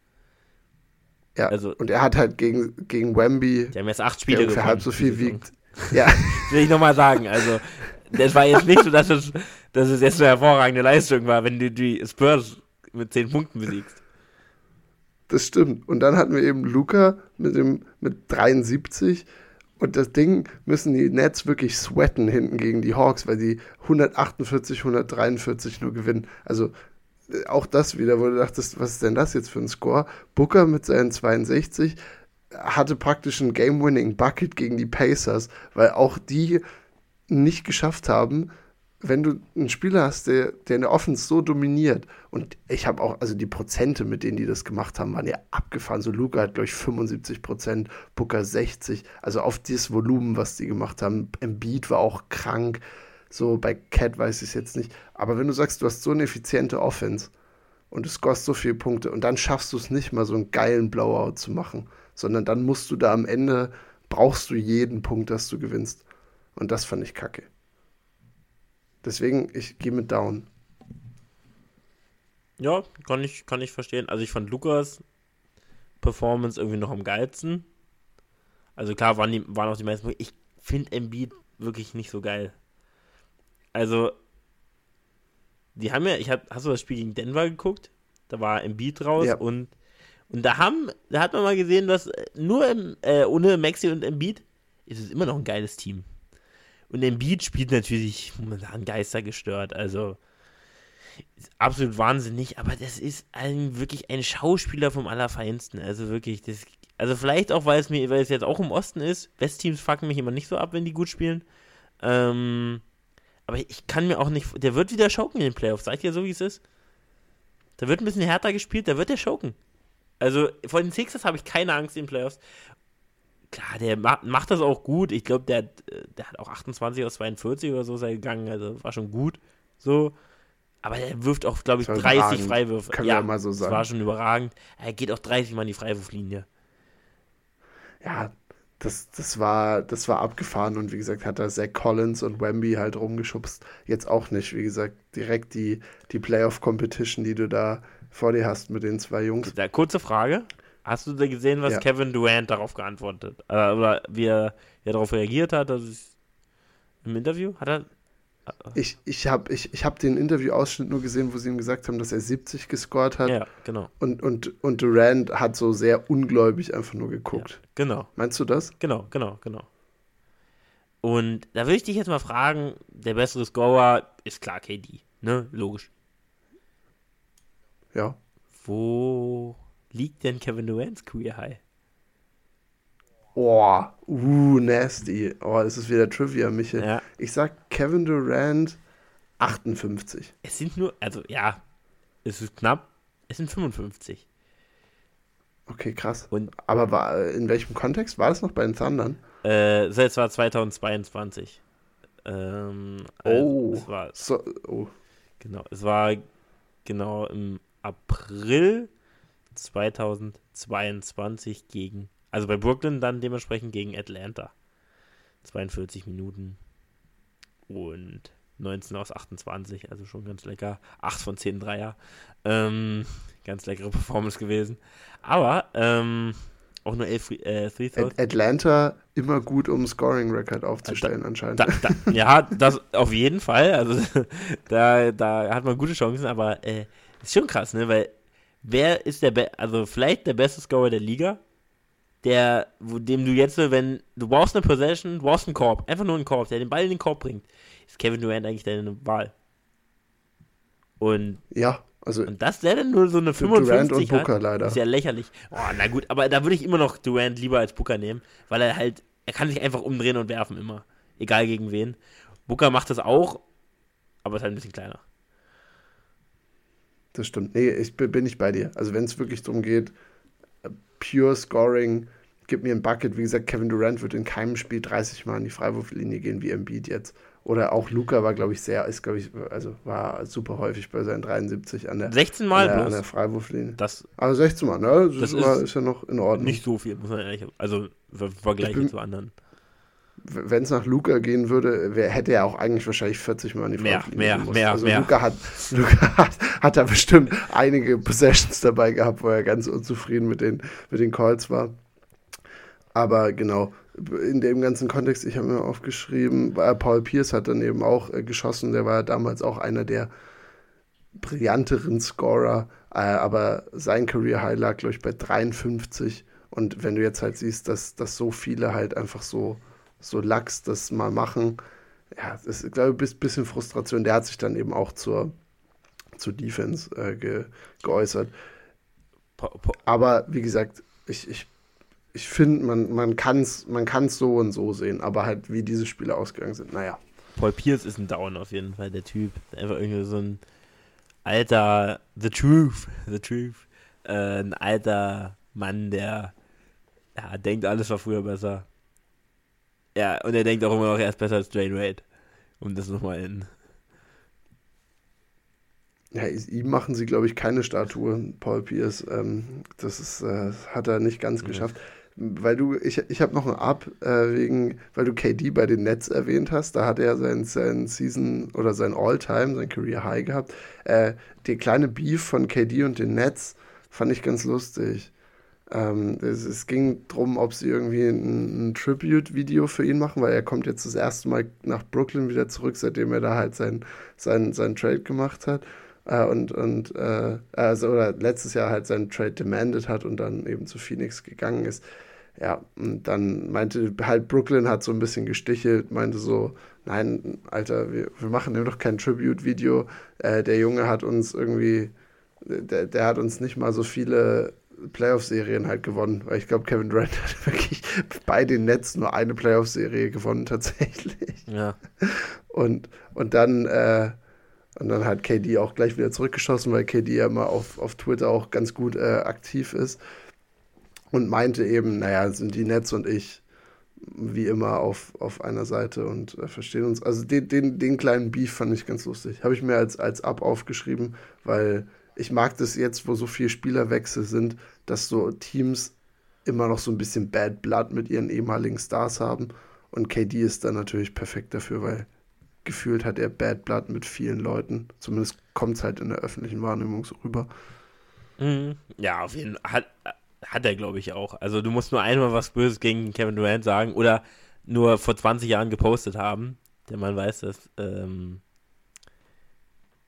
Ja, also, und er hat halt gegen, gegen Wemby, die haben jetzt acht Spiele der halb so viel wiegt. Ja. Das [LAUGHS] will ich nochmal sagen. Also, das war jetzt nicht so, dass es, dass es jetzt eine hervorragende Leistung war, wenn du die Spurs mit zehn Punkten besiegst. Das stimmt. Und dann hatten wir eben Luca mit, dem, mit 73. Und das Ding müssen die Nets wirklich sweaten hinten gegen die Hawks, weil die 148, 143 nur gewinnen. Also auch das wieder, wo du dachtest, was ist denn das jetzt für ein Score? Booker mit seinen 62 hatte praktisch ein Game-Winning-Bucket gegen die Pacers, weil auch die nicht geschafft haben, wenn du einen Spieler hast, der, der in der Offense so dominiert, und ich habe auch, also die Prozente, mit denen die das gemacht haben, waren ja abgefahren. So Luca hat, glaube ich, 75 Prozent, Booker 60, also auf dieses Volumen, was die gemacht haben. Embiid war auch krank. So bei Cat weiß ich es jetzt nicht. Aber wenn du sagst, du hast so eine effiziente Offense und du scorest so viele Punkte und dann schaffst du es nicht mal so einen geilen Blowout zu machen, sondern dann musst du da am Ende, brauchst du jeden Punkt, dass du gewinnst. Und das fand ich kacke. Deswegen, ich gehe mit Down. Ja, kann ich, kann ich verstehen. Also ich fand Lukas Performance irgendwie noch am geilsten. Also klar waren, die, waren auch die meisten. Ich finde Embiid wirklich nicht so geil. Also, die haben ja, ich hab, hast du das Spiel gegen Denver geguckt? Da war Embiid raus ja. und, und da haben, da hat man mal gesehen, dass äh, nur im, äh, ohne Maxi und Embiid ist es immer noch ein geiles Team. Und Embiid spielt natürlich momentan geistergestört, also absolut wahnsinnig, aber das ist ein, wirklich ein Schauspieler vom Allerfeinsten, also wirklich, das, also vielleicht auch, weil es mir, weil es jetzt auch im Osten ist, Westteams fucken mich immer nicht so ab, wenn die gut spielen, ähm, aber ich kann mir auch nicht. Der wird wieder schoken in den Playoffs. Seid ihr so, wie es ist? Da wird ein bisschen härter gespielt, da wird der schoken. Also vor den Sixers habe ich keine Angst in den Playoffs. Klar, der macht, macht das auch gut. Ich glaube, der, der hat auch 28 aus 42 oder so sei gegangen. Also war schon gut. So. Aber der wirft auch, glaube ich, 30 überragend. Freiwürfe. Können ja, mal so sagen. Das war schon überragend. Er geht auch 30 Mal in die Freiwurflinie. Ja, das, das, war, das war abgefahren und wie gesagt, hat da Zach Collins und Wemby halt rumgeschubst. Jetzt auch nicht, wie gesagt, direkt die, die Playoff-Competition, die du da vor dir hast mit den zwei Jungs. Kurze Frage. Hast du da gesehen, was ja. Kevin Durant darauf geantwortet hat? Äh, oder wie er, wie er darauf reagiert hat? Also Im Interview? Hat er, ich, ich habe ich, ich hab den Interviewausschnitt nur gesehen, wo sie ihm gesagt haben, dass er 70 gescored hat. Ja, genau. Und, und, und Durant hat so sehr ungläubig einfach nur geguckt. Ja, genau. Meinst du das? Genau, genau, genau. Und da würde ich dich jetzt mal fragen, der bessere Scorer ist klar KD, ne? Logisch. Ja. Wo liegt denn Kevin Durant's Career High? Oh, uh, nasty. Oh, das ist wieder Trivia, Michel. Ja. Ich sag Kevin Durant 58. Es sind nur, also ja, es ist knapp, es sind 55. Okay, krass. Und, Aber war, in welchem Kontext? War das noch bei den Thundern? Äh, es war 2022. Ähm, also oh. Es war, so, oh. Genau, es war genau im April 2022 gegen, also bei Brooklyn dann dementsprechend gegen Atlanta. 42 Minuten und 19 aus 28, also schon ganz lecker. 8 von 10 Dreier. Ähm, ganz leckere Performance gewesen. Aber ähm, auch nur 11 äh, Throws. Atlanta immer gut, um Scoring-Record aufzustellen, da, anscheinend. Da, da, [LAUGHS] ja, das auf jeden Fall. Also [LAUGHS] da, da hat man gute Chancen, aber äh, ist schon krass, ne? Weil wer ist der, Be also vielleicht der beste Scorer der Liga, der, wo, dem du jetzt, wenn du brauchst eine Possession, du brauchst einen Korb, einfach nur einen Korb, der den Ball in den Korb bringt, ist Kevin Durant eigentlich deine Wahl. Und ja, also und das der denn nur so eine 55 Durant und Booker hat, leider. ist ja lächerlich. Oh, na gut, aber da würde ich immer noch Durant lieber als Booker nehmen, weil er halt, er kann sich einfach umdrehen und werfen immer, egal gegen wen. Booker macht das auch, aber ist halt ein bisschen kleiner. Das stimmt. Nee, ich bin nicht bei dir. Also wenn es wirklich darum geht, pure Scoring, gib mir ein Bucket. Wie gesagt, Kevin Durant wird in keinem Spiel 30 Mal in die Freiwurflinie gehen wie Embiid jetzt. Oder auch Luca war, glaube ich, sehr, ist, glaube ich, also war super häufig bei seinen 73 an der, 16 Mal an der, an der Freiwurflinie. Das, also 16 Mal, ne? Das, das ist, ist, ja noch in Ordnung. Nicht so viel, muss man ehrlich Also im Vergleich zu anderen. Wenn es nach Luca gehen würde, wär, hätte er auch eigentlich wahrscheinlich 40 Mal in die Mehr, mehr, mehr, mehr, also mehr. Luca hat, [LAUGHS] Luca hat, hat da bestimmt einige Possessions dabei gehabt, wo er ganz unzufrieden mit den, mit den Calls war. Aber genau, in dem ganzen Kontext, ich habe mir aufgeschrieben, Paul Pierce hat dann eben auch äh, geschossen, der war damals auch einer der brillanteren Scorer, äh, aber sein Career High lag, glaube ich, bei 53. Und wenn du jetzt halt siehst, dass, dass so viele halt einfach so, so lax das mal machen, ja, das ist, glaube ich, ein bisschen Frustration. Der hat sich dann eben auch zur, zur Defense äh, ge, geäußert. Aber wie gesagt, ich, ich ich finde, man, man kann es man kann's so und so sehen, aber halt, wie diese Spiele ausgegangen sind, naja. Paul Pierce ist ein Down auf jeden Fall, der Typ. Einfach irgendwie so ein alter, The Truth, The Truth. Äh, ein alter Mann, der ja, denkt, alles war früher besser. Ja, und er denkt auch immer noch, er ist besser als Dwayne Wade. Um das nochmal in. Ja, ihm machen sie, glaube ich, keine Statue, Paul Pierce. Ähm, das ist, äh, hat er nicht ganz mhm. geschafft weil du, ich, ich habe noch ein Up äh, wegen, weil du KD bei den Nets erwähnt hast, da hat er sein, sein Season oder sein All-Time, sein Career High gehabt. Äh, die kleine Beef von KD und den Nets fand ich ganz lustig. Ähm, es, es, ging darum, ob sie irgendwie ein, ein Tribute-Video für ihn machen, weil er kommt jetzt das erste Mal nach Brooklyn wieder zurück, seitdem er da halt sein, sein, sein Trade gemacht hat. Äh, und, und äh, also, oder letztes Jahr halt seinen Trade demanded hat und dann eben zu Phoenix gegangen ist. Ja, und dann meinte halt Brooklyn hat so ein bisschen gestichelt, meinte so, nein, Alter, wir, wir machen ihm doch kein Tribute-Video. Äh, der Junge hat uns irgendwie, der, der hat uns nicht mal so viele Playoff-Serien halt gewonnen, weil ich glaube, Kevin Durant [LAUGHS] hat wirklich bei den Nets nur eine Playoff-Serie gewonnen tatsächlich. Ja. Und, und dann äh, und dann hat KD auch gleich wieder zurückgeschossen, weil KD ja immer auf, auf Twitter auch ganz gut äh, aktiv ist. Und meinte eben, naja, sind die Netz und ich wie immer auf, auf einer Seite und äh, verstehen uns. Also den, den, den kleinen Beef fand ich ganz lustig. Habe ich mir als, als Up aufgeschrieben, weil ich mag das jetzt, wo so viele Spielerwechsel sind, dass so Teams immer noch so ein bisschen Bad Blood mit ihren ehemaligen Stars haben. Und KD ist dann natürlich perfekt dafür, weil gefühlt hat er Bad Blood mit vielen Leuten. Zumindest kommt es halt in der öffentlichen Wahrnehmung so rüber. Mhm. Ja, auf jeden Fall. Hat, hat er, glaube ich, auch. Also du musst nur einmal was Böses gegen Kevin Durant sagen oder nur vor 20 Jahren gepostet haben. Der Mann weiß das. Ähm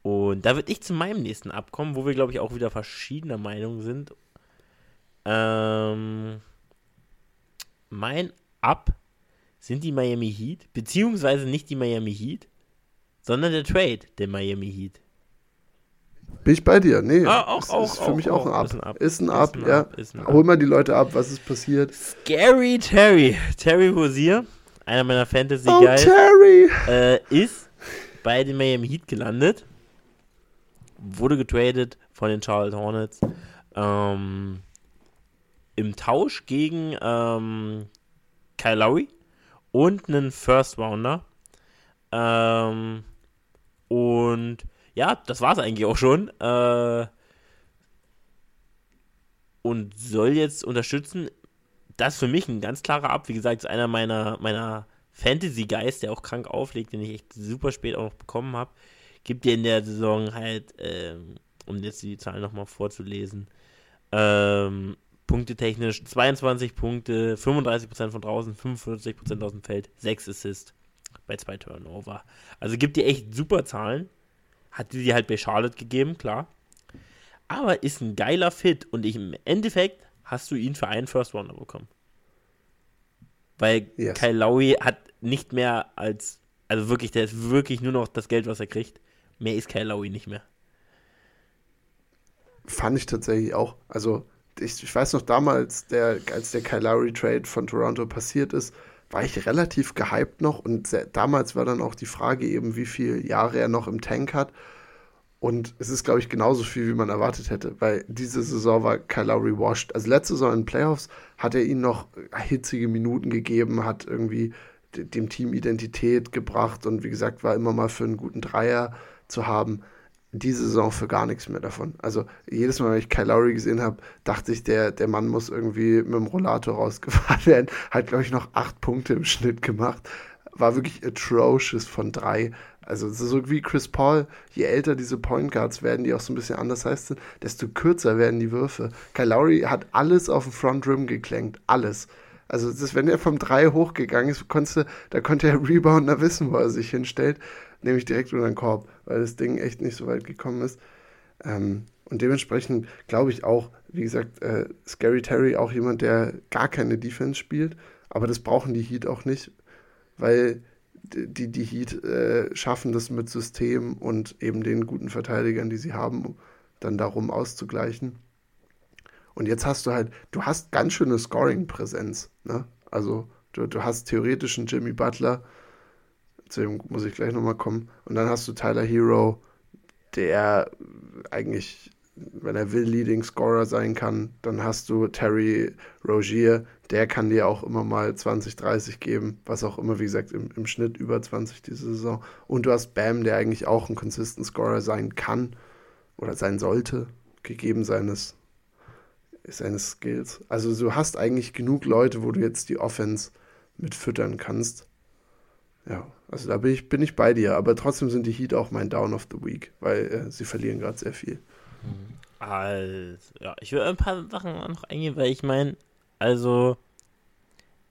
und da würde ich zu meinem nächsten abkommen, wo wir, glaube ich, auch wieder verschiedener Meinung sind. Ähm mein Ab sind die Miami Heat, beziehungsweise nicht die Miami Heat, sondern der Trade der Miami Heat. Bin ich bei dir? Nee, ah, auch, auch, ist für auch, mich auch, ein Up. Ist ein Up, ist ein ja. Ist ein Hol mal die Leute ab, was ist passiert. Scary Terry, Terry Rosier, einer meiner fantasy oh, guys Terry. Äh, ist bei den Miami Heat gelandet, wurde getradet von den Charlotte Hornets ähm, im Tausch gegen ähm, Kyle Lowry und einen First Rounder. Ähm, und ja, das war es eigentlich auch schon. Äh, und soll jetzt unterstützen. Das ist für mich ein ganz klarer Ab. Wie gesagt, ist einer meiner, meiner Fantasy-Guys, der auch krank auflegt, den ich echt super spät auch noch bekommen habe. Gibt dir in der Saison halt, ähm, um jetzt die Zahlen nochmal vorzulesen, ähm, Punkte technisch 22 Punkte, 35% von draußen, 45% aus dem Feld, 6 Assists bei 2 Turnover. Also gibt dir echt super Zahlen. Hat die halt bei Charlotte gegeben, klar. Aber ist ein geiler Fit und ich, im Endeffekt hast du ihn für einen First Rounder bekommen. Weil yes. Kyle Lowry hat nicht mehr als, also wirklich, der ist wirklich nur noch das Geld, was er kriegt. Mehr ist Kyle Lowry nicht mehr. Fand ich tatsächlich auch. Also, ich, ich weiß noch damals, der, als der Kyle Lowry Trade von Toronto passiert ist, war ich relativ gehypt noch und sehr, damals war dann auch die Frage eben, wie viele Jahre er noch im Tank hat. Und es ist, glaube ich, genauso viel, wie man erwartet hätte, weil diese Saison war Kyle Lowry washed. Also letzte Saison in den Playoffs hat er ihnen noch hitzige Minuten gegeben, hat irgendwie dem Team Identität gebracht und wie gesagt, war immer mal für einen guten Dreier zu haben. Diese Saison für gar nichts mehr davon. Also jedes Mal, wenn ich Kyle Lowry gesehen habe, dachte ich, der, der Mann muss irgendwie mit dem Rollator [LAUGHS] rausgefahren werden. Hat, glaube ich, noch acht Punkte im Schnitt gemacht. War wirklich atrocious von drei. Also so wie Chris Paul, je älter diese Point Guards werden, die auch so ein bisschen anders heißen, desto kürzer werden die Würfe. Kyle Lowry hat alles auf dem Front Rim geklenkt, alles. Also das, wenn er vom 3 hochgegangen ist, konntest, da konnte der Rebounder wissen, wo er sich hinstellt, nämlich direkt unter den Korb, weil das Ding echt nicht so weit gekommen ist. Ähm, und dementsprechend glaube ich auch, wie gesagt, äh, Scary Terry auch jemand, der gar keine Defense spielt, aber das brauchen die Heat auch nicht, weil die, die Heat äh, schaffen das mit System und eben den guten Verteidigern, die sie haben, dann darum auszugleichen. Und jetzt hast du halt, du hast ganz schöne Scoring-Präsenz. Ne? Also du, du hast theoretisch einen Jimmy Butler, zu dem muss ich gleich nochmal kommen. Und dann hast du Tyler Hero, der eigentlich wenn er will, Leading Scorer sein kann. Dann hast du Terry Rogier, der kann dir auch immer mal 20, 30 geben, was auch immer, wie gesagt, im, im Schnitt über 20 diese Saison. Und du hast Bam, der eigentlich auch ein Consistent Scorer sein kann oder sein sollte, gegeben seines, seines Skills. Also du hast eigentlich genug Leute, wo du jetzt die Offense mit füttern kannst. Ja, also da bin ich, bin ich bei dir, aber trotzdem sind die Heat auch mein Down of the Week, weil äh, sie verlieren gerade sehr viel. Also, ja, ich will ein paar Sachen noch eingehen, weil ich meine, also,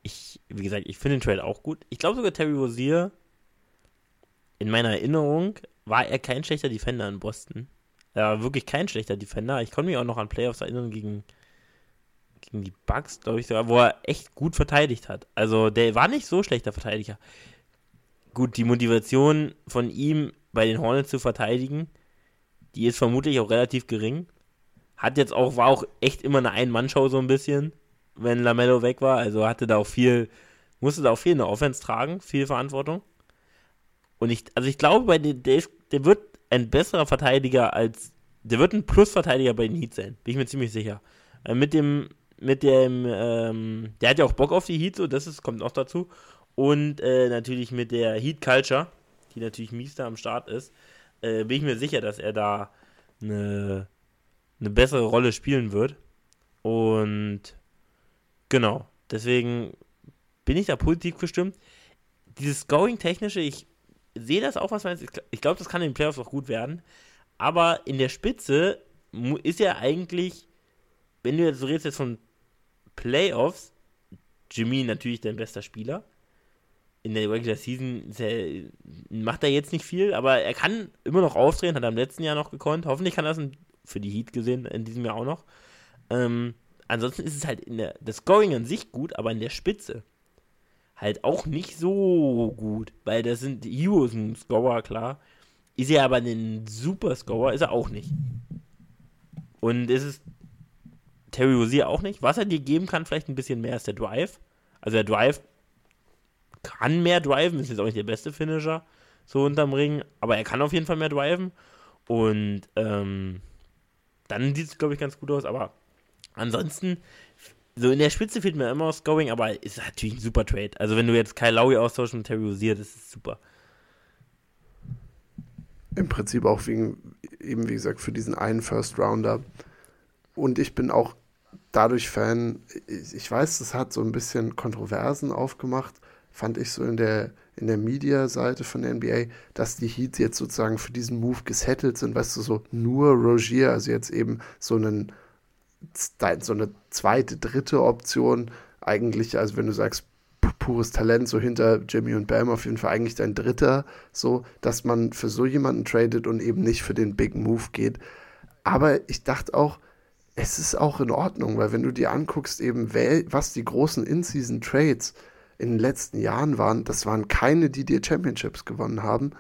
ich, wie gesagt, ich finde den Trade auch gut. Ich glaube sogar Terry Rozier, in meiner Erinnerung, war er kein schlechter Defender in Boston. Er war wirklich kein schlechter Defender. Ich konnte mich auch noch an Playoffs erinnern gegen, gegen die Bucks, glaube ich sogar, wo er echt gut verteidigt hat. Also, der war nicht so schlechter Verteidiger. Gut, die Motivation von ihm bei den Hornets zu verteidigen, die ist vermutlich auch relativ gering. Hat jetzt auch, war auch echt immer eine Ein-Mann-Show so ein bisschen, wenn Lamello weg war. Also hatte da auch viel, musste da auch viel in der Offense tragen, viel Verantwortung. Und ich, also ich glaube, bei den, der, der wird ein besserer Verteidiger als, der wird ein Plus-Verteidiger bei den Heat sein, bin ich mir ziemlich sicher. Äh, mit dem, mit dem, ähm, der hat ja auch Bock auf die Heat, so, das ist, kommt auch dazu. Und äh, natürlich mit der Heat Culture, die natürlich mies da am Start ist äh, bin ich mir sicher, dass er da eine, eine bessere Rolle spielen wird. Und genau, deswegen bin ich da positiv gestimmt. Dieses Scoring-Technische, ich sehe das auch, was man jetzt, ich glaube, das kann in den Playoffs auch gut werden. Aber in der Spitze ist ja eigentlich, wenn du jetzt so redest jetzt von Playoffs, Jimmy natürlich dein bester Spieler in der Regular Season er, macht er jetzt nicht viel, aber er kann immer noch aufdrehen, hat er im letzten Jahr noch gekonnt. Hoffentlich kann er es für die Heat gesehen in diesem Jahr auch noch. Ähm, ansonsten ist es halt in der, das Scoring an sich gut, aber in der Spitze halt auch nicht so gut, weil das sind Hero ist ein Scorer, klar. Ist er aber ein super Scorer, ist er auch nicht. Und ist es Terry Rozier auch nicht. Was er dir geben kann, vielleicht ein bisschen mehr, ist der Drive. Also der Drive kann mehr driven, ist jetzt auch nicht der beste Finisher, so unterm Ring, aber er kann auf jeden Fall mehr driven. Und ähm, dann sieht es, glaube ich, ganz gut aus. Aber ansonsten, so in der Spitze fehlt mir immer Scoring, aber ist natürlich ein super Trade. Also, wenn du jetzt Kyle Lowry austauschst mit Terry Rozier, das ist super. Im Prinzip auch wegen, eben wie gesagt, für diesen einen First Rounder. Und ich bin auch dadurch Fan. Ich weiß, das hat so ein bisschen Kontroversen aufgemacht, fand ich so in der, in der Media-Seite von der NBA, dass die Heat jetzt sozusagen für diesen Move gesettelt sind, weißt du, so nur Rogier, also jetzt eben so einen so eine zweite, dritte Option eigentlich, also wenn du sagst, pures Talent, so hinter Jimmy und Bam auf jeden Fall eigentlich dein dritter, so, dass man für so jemanden tradet und eben nicht für den Big Move geht. Aber ich dachte auch, es ist auch in Ordnung, weil wenn du dir anguckst, eben, was die großen In-Season-Trades in den letzten Jahren waren, das waren keine, die dir Championships gewonnen haben,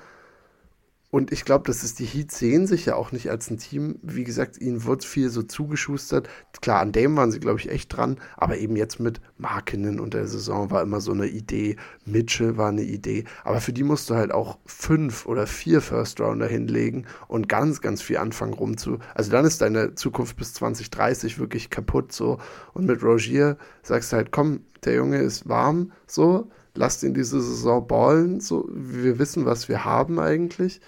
und ich glaube, das ist die Heat sehen sich ja auch nicht als ein Team. Wie gesagt, ihnen wird viel so zugeschustert. Klar, an dem waren sie, glaube ich, echt dran. Aber eben jetzt mit Markinen und der Saison war immer so eine Idee. Mitchell war eine Idee. Aber für die musst du halt auch fünf oder vier First Rounder hinlegen und ganz, ganz viel anfangen rumzu. Also dann ist deine Zukunft bis 2030 wirklich kaputt so. Und mit Rogier sagst du halt, komm, der Junge ist warm so. Lasst ihn diese Saison ballen. So, wir wissen, was wir haben eigentlich.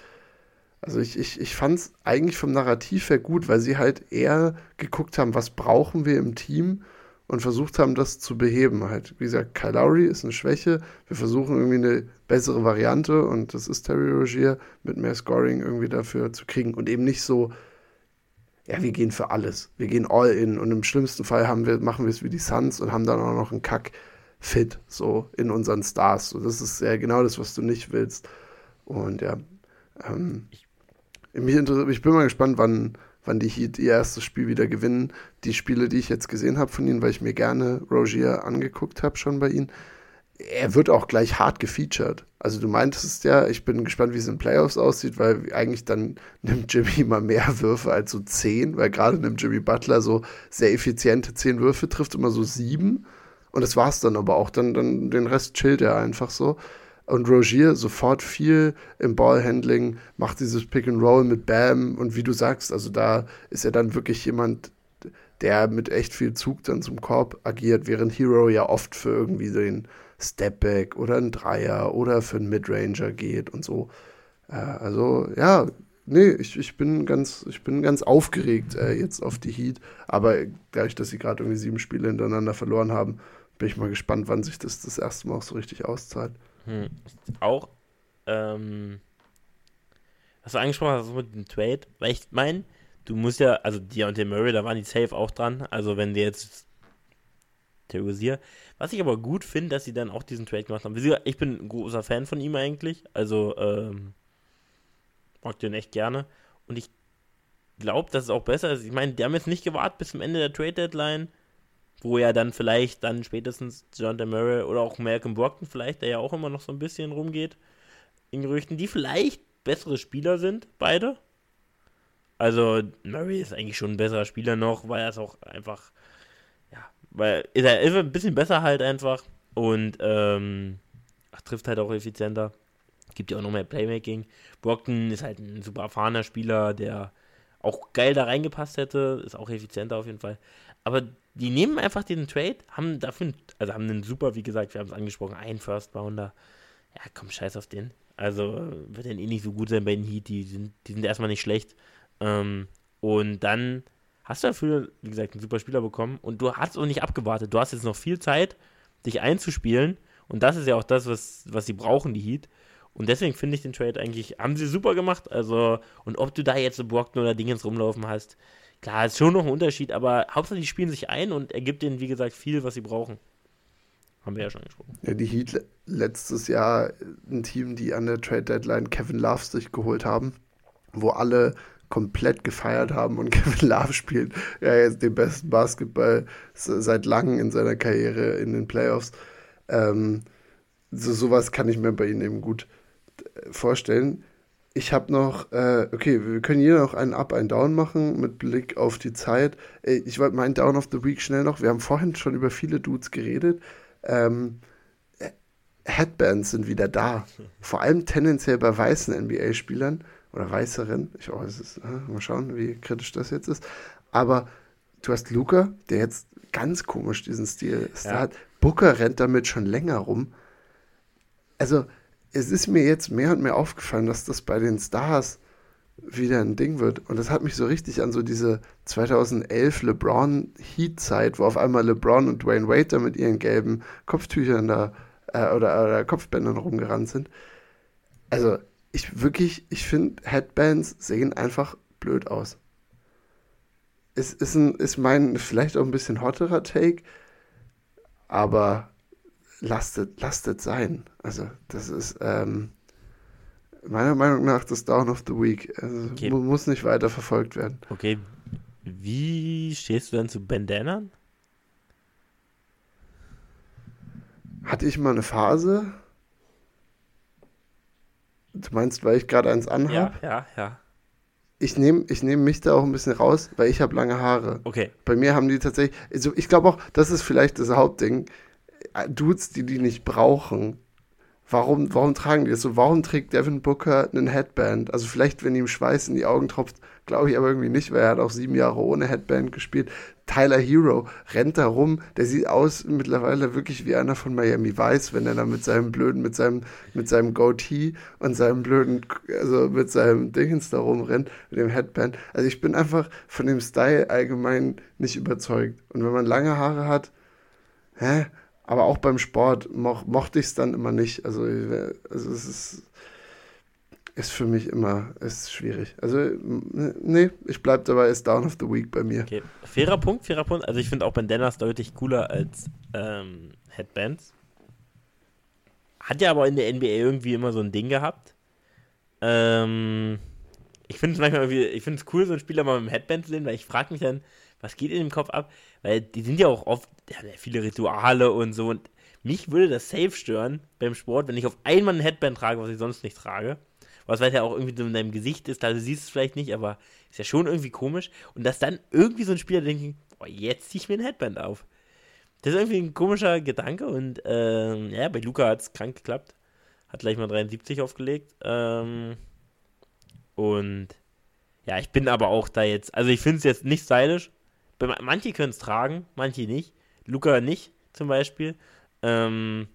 Also ich, ich, ich fand es eigentlich vom Narrativ her gut, weil sie halt eher geguckt haben, was brauchen wir im Team und versucht haben, das zu beheben. Halt, wie gesagt, Kyle Lowry ist eine Schwäche. Wir versuchen irgendwie eine bessere Variante und das ist Terry Rogier mit mehr Scoring irgendwie dafür zu kriegen und eben nicht so, ja, wir gehen für alles. Wir gehen all in und im schlimmsten Fall haben wir, machen wir es wie die Suns und haben dann auch noch einen Kack fit so in unseren Stars. So, das ist ja genau das, was du nicht willst. Und ja, ähm, ich mich ich bin mal gespannt, wann, wann die Heat ihr erstes Spiel wieder gewinnen. Die Spiele, die ich jetzt gesehen habe von ihnen, weil ich mir gerne Rogier angeguckt habe schon bei ihnen, er wird auch gleich hart gefeatured. Also du meintest ja, ich bin gespannt, wie es in Playoffs aussieht, weil eigentlich dann nimmt Jimmy mal mehr Würfe als so zehn, weil gerade nimmt Jimmy Butler so sehr effiziente zehn Würfe, trifft immer so sieben. Und das war's dann aber auch. Dann, dann den Rest chillt er einfach so. Und Rogier sofort viel im Ballhandling, macht dieses Pick and Roll mit Bam und wie du sagst, also da ist er dann wirklich jemand, der mit echt viel Zug dann zum Korb agiert, während Hero ja oft für irgendwie den Stepback oder einen Dreier oder für einen Midranger geht und so. Äh, also ja, nee, ich, ich bin ganz, ich bin ganz aufgeregt äh, jetzt auf die Heat, aber dadurch, dass sie gerade irgendwie sieben Spiele hintereinander verloren haben, bin ich mal gespannt, wann sich das das erste Mal auch so richtig auszahlt. Hm. Auch, ähm, was du angesprochen hast mit dem Trade, weil ich meine, du musst ja, also der Murray, da waren die safe auch dran. Also wenn die jetzt terrorisier. Was ich aber gut finde, dass sie dann auch diesen Trade gemacht haben. Ich bin ein großer Fan von ihm eigentlich. Also, ähm, mag den echt gerne. Und ich glaube, dass es auch besser ist. Ich meine, die haben jetzt nicht gewartet bis zum Ende der Trade Deadline wo ja dann vielleicht dann spätestens John Murray oder auch Malcolm Brockton vielleicht, der ja auch immer noch so ein bisschen rumgeht, in Gerüchten, die vielleicht bessere Spieler sind, beide. Also Murray ist eigentlich schon ein besserer Spieler noch, weil er es auch einfach, ja, weil ist er ist ein bisschen besser halt einfach und ähm, trifft halt auch effizienter. Gibt ja auch noch mehr Playmaking. Brockton ist halt ein super erfahrener Spieler, der auch geil da reingepasst hätte, ist auch effizienter auf jeden Fall. Aber die nehmen einfach den Trade, haben dafür, also haben einen super, wie gesagt, wir haben es angesprochen, einen First Rounder. Ja, komm, scheiß auf den. Also wird dann eh nicht so gut sein bei den Heat, die sind, die sind erstmal nicht schlecht. Ähm, und dann hast du dafür, wie gesagt, einen super Spieler bekommen und du hast auch nicht abgewartet. Du hast jetzt noch viel Zeit, dich einzuspielen. Und das ist ja auch das, was, was sie brauchen, die Heat. Und deswegen finde ich den Trade eigentlich, haben sie super gemacht. Also, und ob du da jetzt so Brockton oder Dingens rumlaufen hast, Klar, ist schon noch ein Unterschied, aber Hauptsache die spielen sich ein und er gibt ihnen, wie gesagt, viel, was sie brauchen. Haben wir ja schon gesprochen. Ja, die Heat letztes Jahr ein Team, die an der Trade Deadline Kevin Love sich geholt haben, wo alle komplett gefeiert haben und [LAUGHS] Kevin Love spielt ja jetzt den besten Basketball seit langem in seiner Karriere in den Playoffs. Ähm, so sowas kann ich mir bei ihnen eben gut äh, vorstellen. Ich habe noch, äh, okay, wir können hier noch einen Up, einen Down machen mit Blick auf die Zeit. Äh, ich wollte meinen Down of the Week schnell noch. Wir haben vorhin schon über viele Dudes geredet. Ähm, äh, Headbands sind wieder da. Vor allem tendenziell bei weißen NBA-Spielern oder weißeren. Ich oh, es ist, äh, mal schauen, wie kritisch das jetzt ist. Aber du hast Luca, der jetzt ganz komisch diesen Stil ja. hat. Booker rennt damit schon länger rum. Also, es ist mir jetzt mehr und mehr aufgefallen, dass das bei den Stars wieder ein Ding wird. Und das hat mich so richtig an so diese 2011 LeBron Heat-Zeit, wo auf einmal LeBron und Dwayne Wade da mit ihren gelben Kopftüchern da äh, oder, oder Kopfbändern rumgerannt sind. Also ich wirklich, ich finde Headbands sehen einfach blöd aus. Es ist, ein, ist mein vielleicht auch ein bisschen hotterer Take, aber lastet, lastet sein. Also das ist ähm, meiner Meinung nach das Down of the Week. Also okay. Muss nicht weiter verfolgt werden. Okay. Wie stehst du denn zu Bandanern? Hatte ich mal eine Phase. Du meinst, weil ich gerade eins anhabe? Ja, ja, ja. Ich nehme ich nehm mich da auch ein bisschen raus, weil ich habe lange Haare. Okay. Bei mir haben die tatsächlich, also ich glaube auch, das ist vielleicht das Hauptding. Dudes, die die nicht brauchen, warum, warum tragen die das so? Warum trägt Devin Booker einen Headband? Also vielleicht, wenn ihm Schweiß in die Augen tropft, glaube ich aber irgendwie nicht, weil er hat auch sieben Jahre ohne Headband gespielt. Tyler Hero rennt da rum, der sieht aus mittlerweile wirklich wie einer von Miami Vice, wenn er da mit seinem blöden, mit seinem, mit seinem Goatee und seinem blöden, also mit seinem Dingens da rumrennt, mit dem Headband. Also ich bin einfach von dem Style allgemein nicht überzeugt. Und wenn man lange Haare hat, hä? Aber auch beim Sport mo mochte ich es dann immer nicht. Also, also es ist, ist für mich immer ist schwierig. Also, nee, ich bleibe dabei, ist Down of the Week bei mir. Okay. Fairer Punkt, fairer Punkt. Also ich finde auch Bandanas deutlich cooler als ähm, Headbands. Hat ja aber in der NBA irgendwie immer so ein Ding gehabt. Ähm, ich finde es manchmal irgendwie, ich finde es cool, so einen Spieler mal mit dem Headband zu sehen, weil ich frage mich dann, was geht in dem Kopf ab? Weil die sind ja auch oft, ja, viele Rituale und so. Und mich würde das safe stören beim Sport, wenn ich auf einmal ein Headband trage, was ich sonst nicht trage. Was weil ja auch irgendwie so in deinem Gesicht ist, du siehst es vielleicht nicht, aber ist ja schon irgendwie komisch. Und dass dann irgendwie so ein Spieler denkt, boah, jetzt zieh ich mir ein Headband auf. Das ist irgendwie ein komischer Gedanke und ähm, ja, bei Luca hat es krank geklappt. Hat gleich mal 73 aufgelegt. Ähm, und ja, ich bin aber auch da jetzt, also ich finde es jetzt nicht stylisch, Manche können es tragen, manche nicht. Luca nicht, zum Beispiel. Ähm,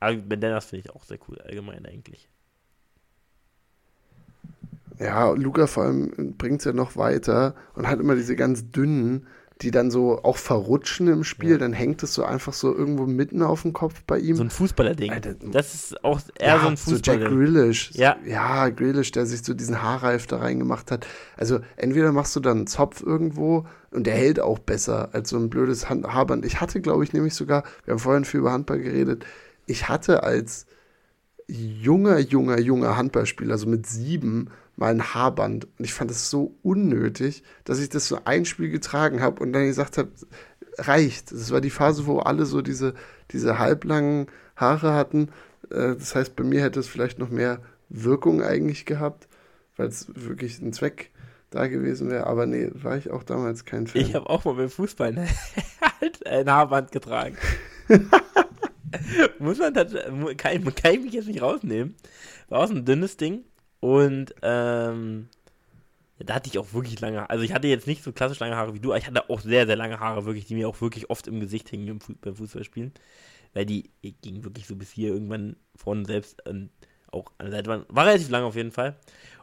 aber Bandanas finde ich auch sehr cool, allgemein eigentlich. Ja, Luca vor allem bringt es ja noch weiter und hat immer diese ganz dünnen, die dann so auch verrutschen im Spiel, ja. dann hängt es so einfach so irgendwo mitten auf dem Kopf bei ihm. So ein Fußballer-Ding. Das ist auch eher ja, so ein Fußballer. So Jack Grealish. Ja. ja, Grealish, der sich so diesen Haarreif da reingemacht hat. Also entweder machst du dann einen Zopf irgendwo und der hält auch besser als so ein blödes Hand Haarband. Ich hatte, glaube ich, nämlich sogar, wir haben vorhin viel über Handball geredet, ich hatte als junger, junger, junger Handballspieler, so mit sieben, mal ein Haarband. Und ich fand das so unnötig, dass ich das so ein Spiel getragen habe und dann gesagt habe, reicht. Das war die Phase, wo alle so diese, diese halblangen Haare hatten. Äh, das heißt, bei mir hätte es vielleicht noch mehr Wirkung eigentlich gehabt, weil es wirklich ein Zweck da gewesen wäre. Aber nee, war ich auch damals kein Fan. Ich habe auch mal beim Fußball [LAUGHS] ein Haarband getragen. [LAUGHS] Muss man tatsächlich, kann, kann ich mich jetzt nicht rausnehmen. War auch so ein dünnes Ding. Und ähm, da hatte ich auch wirklich lange Haare. Also ich hatte jetzt nicht so klassisch lange Haare wie du, aber ich hatte auch sehr, sehr lange Haare, wirklich, die mir auch wirklich oft im Gesicht hingen beim Fußballspielen. Weil die gingen wirklich so bis hier irgendwann vorne selbst ähm, auch an der Seite waren. War relativ lang auf jeden Fall.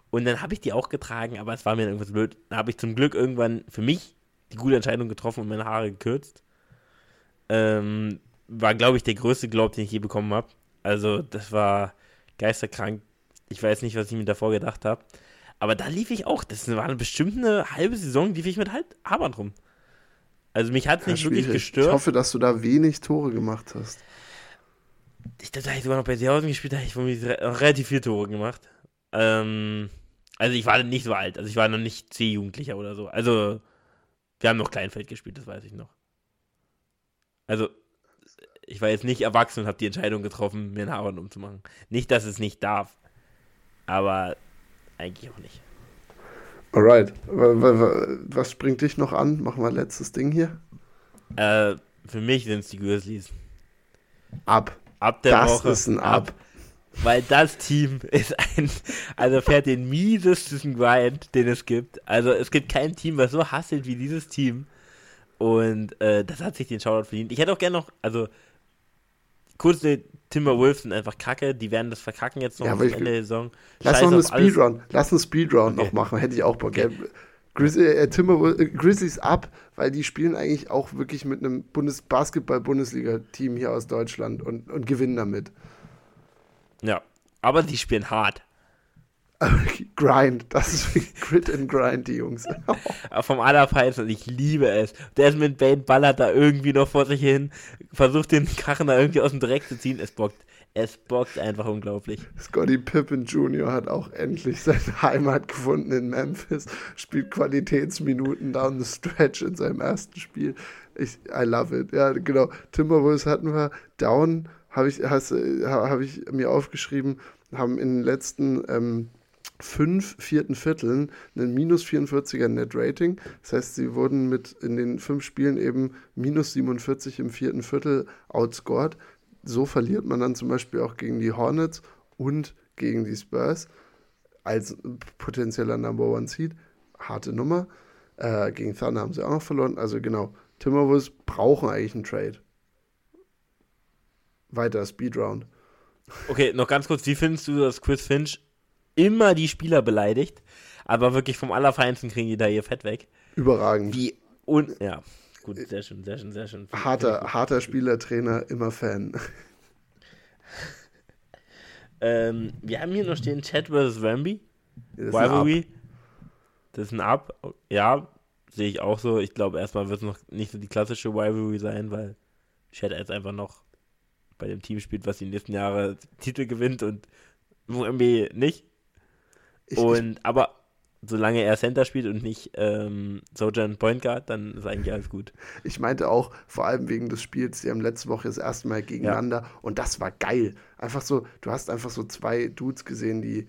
Und dann habe ich die auch getragen, aber es war mir dann irgendwas blöd. Da habe ich zum Glück irgendwann für mich die gute Entscheidung getroffen und meine Haare gekürzt. Ähm, war, glaube ich, der größte Glaub, den ich je bekommen habe. Also, das war geisterkrank. Ich weiß nicht, was ich mir davor gedacht habe. Aber da lief ich auch. Das war bestimmt eine halbe Saison, lief ich mit halt Arbeit rum. Also mich hat es nicht wirklich gestört. Ich hoffe, dass du da wenig Tore gemacht hast. Ich dachte, ich sogar noch bei Seehausen gespielt, da habe ich relativ viele Tore gemacht. Ähm, also ich war nicht so alt, also ich war noch nicht C-Jugendlicher oder so. Also wir haben noch Kleinfeld gespielt, das weiß ich noch. Also ich war jetzt nicht erwachsen und habe die Entscheidung getroffen, mir einen Haarwand umzumachen. Nicht, dass es nicht darf, aber eigentlich auch nicht. Alright. Was springt dich noch an? Machen wir letztes Ding hier. Äh, für mich sind es die Grizzlies. Ab. Ab der das Woche. Das ist ein Ab. ab. Weil das Team ist ein, also fährt den miesesten Grind, den es gibt. Also es gibt kein Team, was so hasselt wie dieses Team. Und äh, das hat sich den Shoutout verdient. Ich hätte auch gerne noch, also kurze Timberwolves sind einfach kacke, die werden das verkacken jetzt noch Ja, am Ende der Saison. Lass Scheiß noch eine. Speedrun. Lass einen Speedrun Okay. noch machen, hätte ich auch Bock. Ja, Grizz, äh, Timberwolves, äh, Grizzlies ab, weil die spielen eigentlich auch wirklich mit einem Bundes Basketball-Bundesliga-Team hier aus Deutschland und, und gewinnen damit. Ja, aber die spielen hart. [LAUGHS] Grind, das ist Grit and Grind, die Jungs. [LAUGHS] Vom Allerfeinsten, ich liebe es. Desmond Bain ballert da irgendwie noch vor sich hin, versucht den Krachen da irgendwie aus dem Dreck zu ziehen. Es bockt. Es bockt einfach unglaublich. Scottie Pippen Jr. hat auch endlich seine Heimat gefunden in Memphis, spielt Qualitätsminuten down the stretch in seinem ersten Spiel. Ich, I love it. Ja, genau. Timberwolves hatten wir down, habe ich, äh, hab ich mir aufgeschrieben, haben in den letzten ähm, fünf vierten Vierteln einen minus 44er Net Rating. Das heißt, sie wurden mit in den fünf Spielen eben minus 47 im vierten Viertel outscored. So verliert man dann zum Beispiel auch gegen die Hornets und gegen die Spurs als potenzieller Number One Seed. Harte Nummer. Äh, gegen Thunder haben sie auch noch verloren. Also genau, Timberwolves brauchen eigentlich einen Trade. Weiter Speedround. Okay, noch ganz kurz, wie findest du, dass Chris Finch immer die Spieler beleidigt, aber wirklich vom Allerfeinsten kriegen die da ihr Fett weg? Überragend. Wie und ja, gut, sehr schön, sehr schön, sehr schön. Harter, harter Spieler, Trainer, immer Fan. [LAUGHS] Ähm, wir haben hier noch stehen Chat vs. Wemby. Rivalry. Das ist ein Up. Ja, sehe ich auch so. Ich glaube, erstmal wird es noch nicht so die klassische Rivalry sein, weil Chat jetzt einfach noch bei dem Team spielt, was die nächsten Jahre Titel gewinnt und Wemby nicht. Ich, ich, Und aber solange er Center spielt und nicht ähm, Sojan Point Guard, dann ist eigentlich alles gut. ich meinte auch, vor allem wegen des Spiels, die haben letzte Woche das erste Mal gegeneinander und das war geil. Einfach so, du hast einfach so zwei Dudes gesehen, die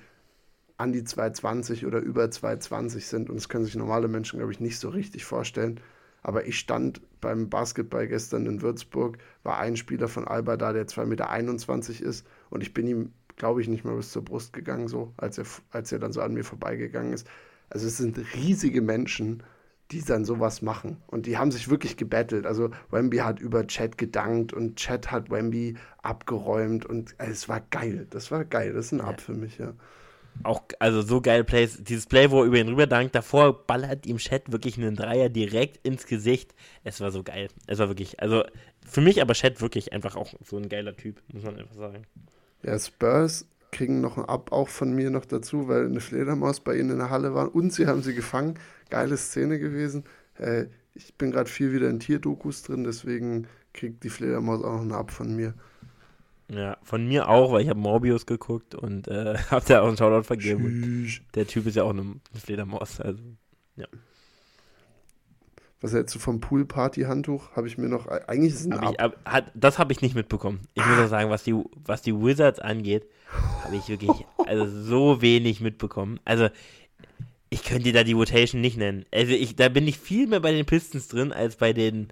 an die 220 oder über 220 sind und das können sich normale Menschen, glaube ich, nicht so richtig vorstellen. Aber ich stand beim Basketball gestern in Würzburg, war ein Spieler von Alba da, der 2,21 Meter ist und ich bin ihm, glaube ich, nicht mal bis zur Brust gegangen, so, als er, als er dann so an mir vorbeigegangen ist. Also es sind riesige Menschen, die dann sowas machen. Und die haben sich wirklich gebettelt. Also Wemby hat über Chat gedankt und Chat hat Wemby abgeräumt und also, es war geil. Das war geil. Das ist ein Ab für mich, ja. Auch, also so geile Plays. Dieses Play, wo er über ihn rüber dankt, davor ballert ihm Chat wirklich einen Dreier direkt ins Gesicht. Es war so geil. Es war wirklich, also für mich aber Chat wirklich einfach auch so ein geiler Typ, muss man einfach sagen. Ja, Spurs kriegen noch ein Ab auch von mir noch dazu, weil eine Fledermaus bei ihnen in der Halle war und sie haben sie gefangen. Geile Szene gewesen. Äh, ich bin gerade viel wieder in Tierdokus drin, deswegen kriegt die Fledermaus auch noch ein Ab von mir. Ja, von mir auch, weil ich habe Morbius geguckt und äh, [LAUGHS] habe da auch einen Shoutout vergeben. Der Typ ist ja auch eine, Fledermaus. Also, Was hältst du vom Pool-Party-Handtuch? Habe ich mir noch. Eigentlich ist ein hab Ab. ich, ab, hat, das habe ich nicht mitbekommen. Ich muss auch sagen, was die, was die Wizards angeht, habe ich wirklich also so wenig mitbekommen. Also, ich könnte dir da die Rotation nicht nennen. Also, ich, da bin ich viel mehr bei den Pistons drin als bei den,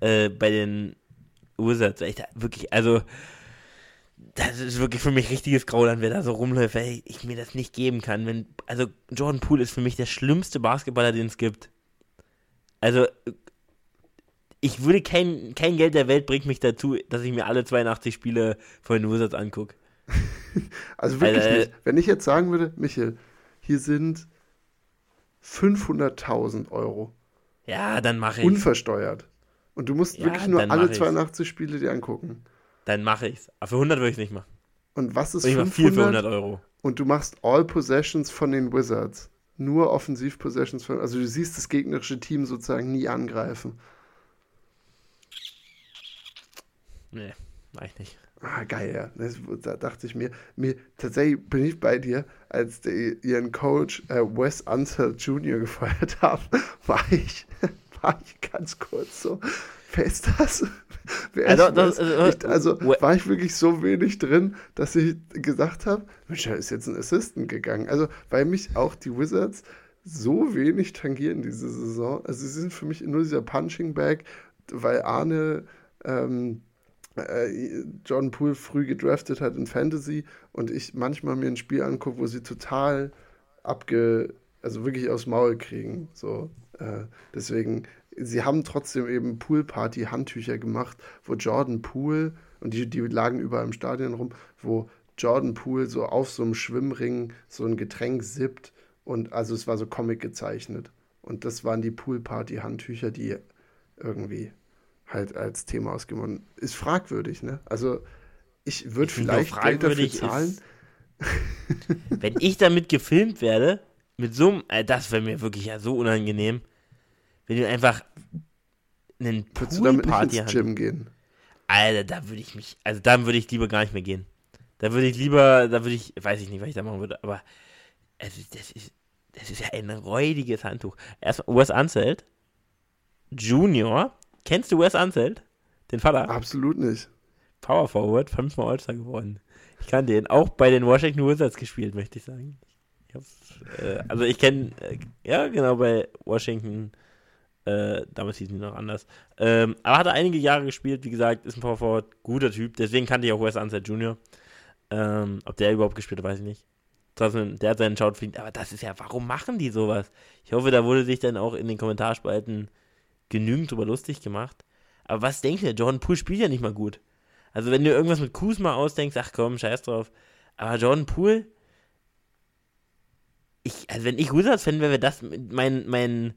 äh, bei den Wizards. Ich da wirklich, also, das ist wirklich für mich richtiges Grauland, wer da so rumläuft, weil ich, ich mir das nicht geben kann. Wenn, also, Jordan Poole ist für mich der schlimmste Basketballer, den es gibt. Also, ich würde kein, kein Geld der Welt bringt mich dazu, dass ich mir alle 82 Spiele von den Wizards angucke. [LAUGHS] Also wirklich Weil, äh, nicht. Wenn ich jetzt sagen würde, Michael, hier sind 500.000 Euro Ja, dann mache ich unversteuert. Und du musst Ja, wirklich nur alle mach ich's. 82 Spiele dir angucken. Dann mache ich's. Aber für 100 würde ich es nicht machen. Und was ist Ich mache 500? viel für 100 Euro. Und du machst All Possessions von den Wizards. Nur Offensiv-Possessions von. Also du siehst das gegnerische Team sozusagen nie angreifen. Nee, mach ich nicht. Ah, geil, ja. Das, da dachte ich mir, mir, tatsächlich bin ich bei dir, als die, ihren Coach äh, Wes Unseld Jr. [LAUGHS] gefeuert haben, war ich, [LAUGHS] war ich ganz kurz so, wer ist das? [LAUGHS] Wer Also, ist das- Wes? äh, ich, also We- war ich wirklich so wenig drin, dass ich gesagt habe, Mensch, da ist jetzt ein Assistant gegangen. Also, weil mich auch die Wizards so wenig tangieren diese Saison. Also, sie sind für mich nur dieser Punching Bag, weil Arne ähm, äh, Jordan Poole früh gedraftet hat in Fantasy und ich manchmal mir ein Spiel angucke, wo sie total abge, also wirklich aufs Maul kriegen. So, äh, deswegen, sie haben trotzdem eben Pool Party Handtücher gemacht, wo Jordan Poole und die, die lagen überall im Stadion rum, wo Jordan Poole so auf so einem Schwimmring so ein Getränk sippt und also es war so Comic gezeichnet. Und das waren die Poolparty-Handtücher, die irgendwie halt als Thema ausgemacht Ist fragwürdig, ne? Also ich würde vielleicht Geld dafür zahlen. wenn ich damit gefilmt werde, mit so einem, äh, das wäre mir wirklich ja so unangenehm, wenn du einfach einen Würdest du damit nicht ins Gym gehen? Alter, da würde ich mich, also dann würde ich lieber gar nicht mehr gehen. Da würde ich lieber, da würde ich, weiß ich nicht, was ich da machen würde, aber also das ist, das ist ja ein räudiges Handtuch. Erstmal Wes Anzelt, Junior. Kennst du Wes Anzelt? Den Vater? Absolut nicht. Power Forward, fünfmal All-Star geworden. Ich kann den auch bei den Washington Wizards gespielt, möchte ich sagen. Ich äh, also ich kenne, äh, ja genau, bei Washington, äh, damals hießen die noch anders. Ähm, aber hat er einige Jahre gespielt, wie gesagt, ist ein Power Forward, guter Typ, deswegen kannte ich auch Wes Ansett Jr. Ähm, ob der überhaupt gespielt hat, weiß ich nicht. Trotzdem, der hat seinen Shout verdient, aber das ist ja, warum machen die sowas? Ich hoffe, da wurde sich dann auch in den Kommentarspalten genügend drüber lustig gemacht. Aber was denkt ihr? Jordan Poole spielt ja nicht mal gut. Also wenn du irgendwas mit Kuzma ausdenkst, ach komm, scheiß drauf. Aber Jordan Poole, ich, also wenn ich Wizards-Fan wäre das mein, mein,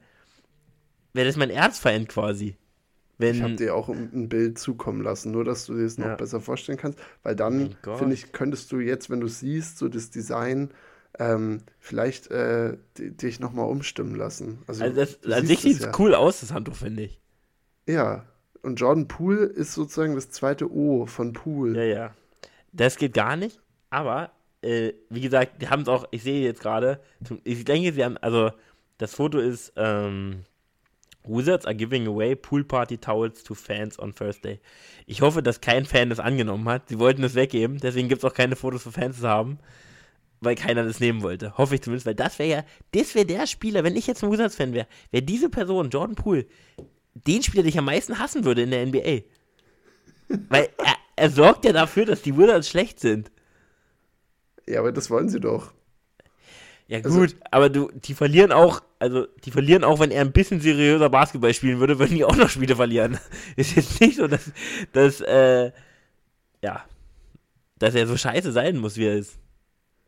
wäre das mein Erzfeind quasi. Wenn, ich habe dir auch ein Bild zukommen lassen, nur dass du dir es noch ja. besser vorstellen kannst, weil dann, oh finde ich, könntest du jetzt, wenn du siehst, so das Design, ähm, vielleicht äh, dich nochmal umstimmen lassen. Also, also das, an sich sieht es ja. cool aus, das Handtuch, finde ich. Ja, und Jordan Poole ist sozusagen das zweite O von Poole. Ja, ja. Das geht gar nicht, aber äh, wie gesagt, die haben es auch, ich sehe jetzt gerade, ich denke, sie haben, also das Foto ist, ähm, Wizards are giving away Pool Party Towels to Fans on Thursday. Ich hoffe, dass kein Fan das angenommen hat. Sie wollten es weggeben, deswegen gibt es auch keine Fotos für Fans zu haben, weil keiner das nehmen wollte. Hoffe ich zumindest, weil das wäre ja, das wäre der Spieler, wenn ich jetzt ein Wizards-Fan wäre, wäre diese Person, Jordan Poole, den Spieler, den ich am meisten hassen würde in der NBA. Weil er, er sorgt ja dafür, dass die Wizards schlecht sind. Ja, aber das wollen sie doch. Ja also gut, also, aber du, die verlieren auch, also die verlieren auch, wenn er ein bisschen seriöser Basketball spielen würde, würden die auch noch Spiele verlieren. [LAUGHS] Ist jetzt nicht so, dass, dass äh, ja, dass er so scheiße sein muss, wie er ist.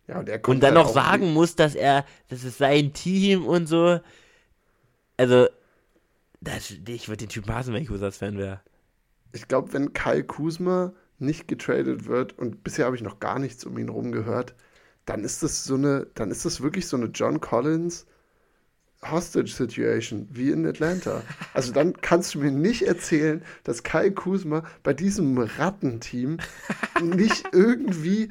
Ja, und, er und dann halt noch sagen nicht. muss, dass er, das ist sein Team und so. Also, das, ich würde den Typen hassen, wenn ich Wizards-Fan wäre. Ich glaube, wenn Kyle Kuzma nicht getradet wird, und bisher habe ich noch gar nichts um ihn rum gehört, dann ist das so eine, dann ist das wirklich so eine John Collins Hostage Situation wie in Atlanta. Also dann kannst du mir nicht erzählen, dass Kyle Kuzma bei diesem Rattenteam nicht irgendwie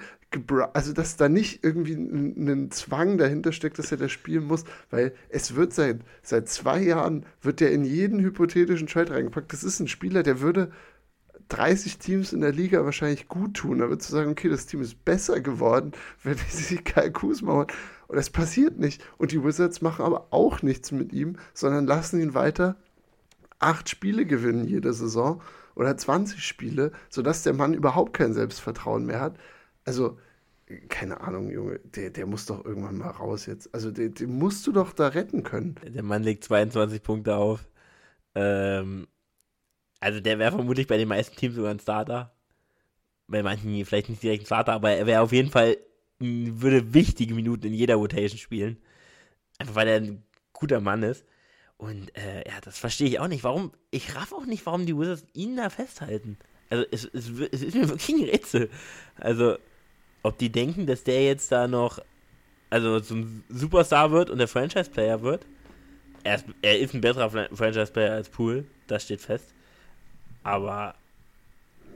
also dass da nicht irgendwie ein, Zwang dahinter steckt, dass er das spielen muss, weil es wird seit, seit zwei Jahren, wird der in jeden hypothetischen Trade reingepackt. Das ist ein Spieler, der würde 30 Teams in der Liga wahrscheinlich gut tun. Würdest du sagen, okay, das Team ist besser geworden, [LAUGHS] wenn sie sich Kai Kuzma holen. Und das passiert nicht. Und die Wizards machen aber auch nichts mit ihm, sondern lassen ihn weiter acht Spiele gewinnen jede Saison oder 20 Spiele, sodass der Mann überhaupt kein Selbstvertrauen mehr hat. Also, keine Ahnung, Junge, der, der muss doch irgendwann mal raus jetzt. Also, den, den musst du doch da retten können. Der Mann legt 22 Punkte auf. Ähm, also, der wäre vermutlich bei den meisten Teams sogar ein Starter. Bei manchen vielleicht nicht direkt ein Starter, aber er wäre auf jeden Fall, würde wichtige Minuten in jeder Rotation spielen. Einfach weil er ein guter Mann ist. Und äh, ja, das verstehe ich auch nicht. Warum, ich raff auch nicht, warum die Wizards ihn da festhalten. Also es, es, es ist mir [LAUGHS] wirklich ein Rätsel. Also, ob die denken, dass der jetzt da noch, also zum Superstar wird und der Franchise-Player wird. Er ist, er ist ein besserer Franchise-Player als Poole, das steht fest. Aber.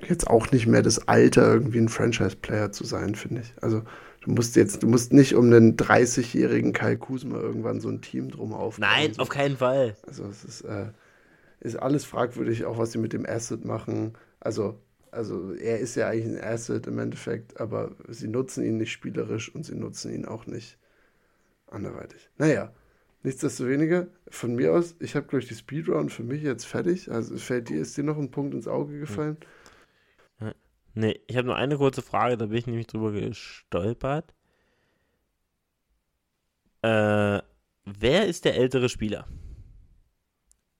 Jetzt auch nicht mehr das Alter, irgendwie ein Franchise-Player zu sein, finde ich. Also, du musst jetzt, du musst nicht um einen 30-jährigen Kai Kusma irgendwann so ein Team drum aufbauen. Nein, so. auf keinen Fall. Also, es ist, äh, ist alles fragwürdig, auch was sie mit dem Asset machen. Also, also er ist ja eigentlich ein Asset im Endeffekt, aber sie nutzen ihn nicht spielerisch und sie nutzen ihn auch nicht anderweitig. Naja, nichtsdestoweniger, von mir aus, ich habe, glaube ich, die Speedrun für mich jetzt fertig. Also fällt dir, ist dir noch ein Punkt ins Auge gefallen? Nee, ich habe nur eine kurze Frage, da bin ich nämlich drüber gestolpert. Äh, wer ist der ältere Spieler?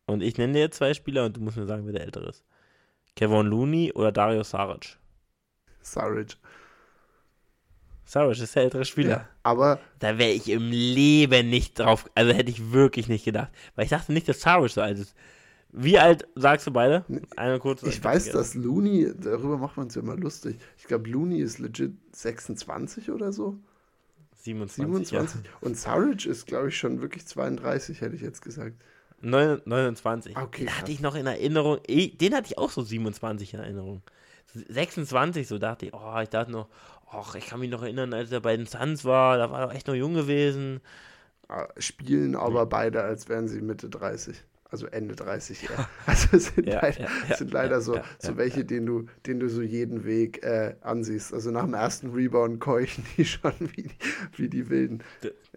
Und ich nenne dir jetzt zwei Spieler und du musst mir sagen, wer der ältere ist. Kevin Looney oder Dario Saric? Sarich. Sarich ist der ältere Spieler. Ja, aber Da wäre ich im Leben nicht drauf, also hätte ich wirklich nicht gedacht. Weil ich dachte nicht, dass Sarich so alt ist. Wie alt sagst du beide? Eine kurze. ich weiß, dass Looney, darüber macht man uns ja immer lustig. Ich glaube, Looney ist legit 26 oder so. 27. 27. Und Sarich ist, glaube ich, schon wirklich 32, hätte ich jetzt gesagt. Ja. Neun- 29. Okay, Den krass. hatte ich noch in Erinnerung. eh, Den hatte ich auch so 27 in Erinnerung. 26, so dachte ich, oh, ich dachte noch, ach, ich kann mich noch erinnern, als er bei den Suns war, da war er echt noch jung gewesen. Ah, Spielen aber beide, als wären sie Mitte 30. Also Ende 30 eher. [LAUGHS] Also es sind Ja, leider, ja, ja, sind leider ja, so, ja, so ja, welche, Den, du, den du so jeden Weg äh, ansiehst. Also nach dem ersten Rebound keuchen die [LAUGHS] schon wie die, wie die Wilden.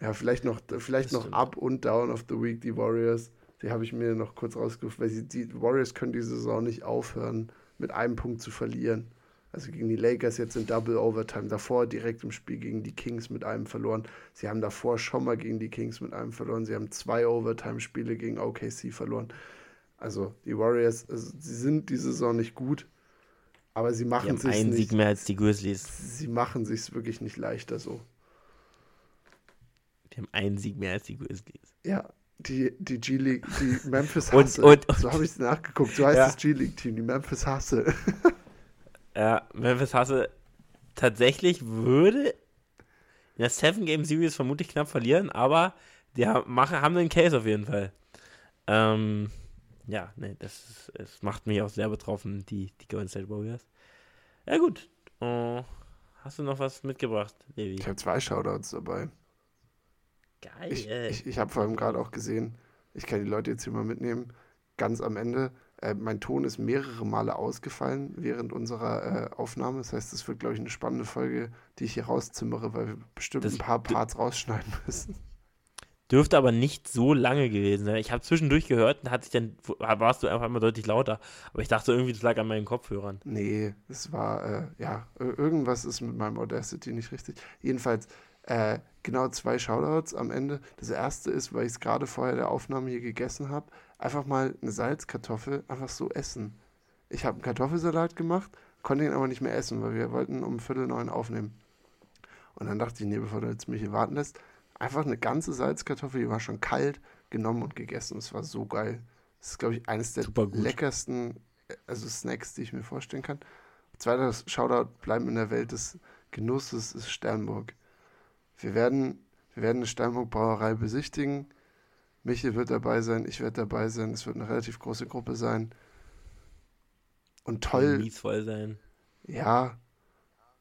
Ja, vielleicht noch, vielleicht noch. Up und Down of the Week, die Warriors. Die habe ich mir noch kurz rausgerufen, weil sie, die Warriors können diese Saison nicht aufhören, mit einem Punkt zu verlieren. Also gegen die Lakers jetzt in Double Overtime. Davor direkt im Spiel gegen die Kings mit einem verloren. Sie haben davor schon mal gegen die Kings mit einem verloren. Sie haben zwei Overtime-Spiele gegen OKC verloren. Also die Warriors, also sie sind diese Saison nicht gut, aber sie machen haben sich einen nicht, Sieg mehr als die Grizzlies. sie machen sich wirklich nicht leichter so. Die haben einen Sieg mehr als die Grizzlies. Ja, die, die G-League, die [LAUGHS] Memphis Und- Hustle. und- und- so habe ich es nachgeguckt. So heißt Ja. das G-League-Team, die Memphis Hustle. [LAUGHS] Ja, Memphis Hasse tatsächlich würde in der Seven Game Series vermutlich knapp verlieren, aber die haben, haben einen Case auf jeden Fall. Ähm, ja, nee, das, ist, das macht mich auch sehr betroffen, die, die Golden State Warriors. Ja, gut. Äh, hast du noch was mitgebracht, Levi? Ich habe zwei Shoutouts dabei. Geil. Ich, ich, ich habe vor allem gerade auch gesehen, ich kann die Leute jetzt hier mal mitnehmen, ganz am Ende. Äh, mein Ton ist mehrere Male ausgefallen während unserer äh, Aufnahme. Das heißt, es wird, glaube ich, eine spannende Folge, die ich hier rauszimmere, weil wir bestimmt Das- ein paar Parts rausschneiden müssen. Dürfte aber nicht so lange gewesen sein. Ich habe zwischendurch gehört und hat sich dann, warst du einfach immer deutlich lauter. Aber ich dachte irgendwie, das lag an meinen Kopfhörern. Nee, es war, äh, ja, ir- irgendwas ist mit meinem Audacity nicht richtig. Jedenfalls, äh, genau zwei Shoutouts am Ende. Das erste ist, weil ich es gerade vorher der Aufnahme hier gegessen habe, einfach mal eine Salzkartoffel einfach so essen. Ich habe einen Kartoffelsalat gemacht, konnte ihn aber nicht mehr essen, weil wir wollten um Viertel neun aufnehmen. Und dann dachte ich, nee, bevor du jetzt mich hier warten lässt, einfach eine ganze Salzkartoffel, die war schon kalt, genommen und gegessen. Es war so geil. Das ist, glaube ich, eines der leckersten also Snacks, die ich mir vorstellen kann. Zweiter Shoutout, bleiben in der Welt des Genusses, ist Sternburg. Wir werden, wir werden eine Sternburg Brauerei besichtigen. Michel wird dabei sein, ich werde dabei sein. Es wird eine relativ große Gruppe sein. Und toll, Mies voll sein. ja,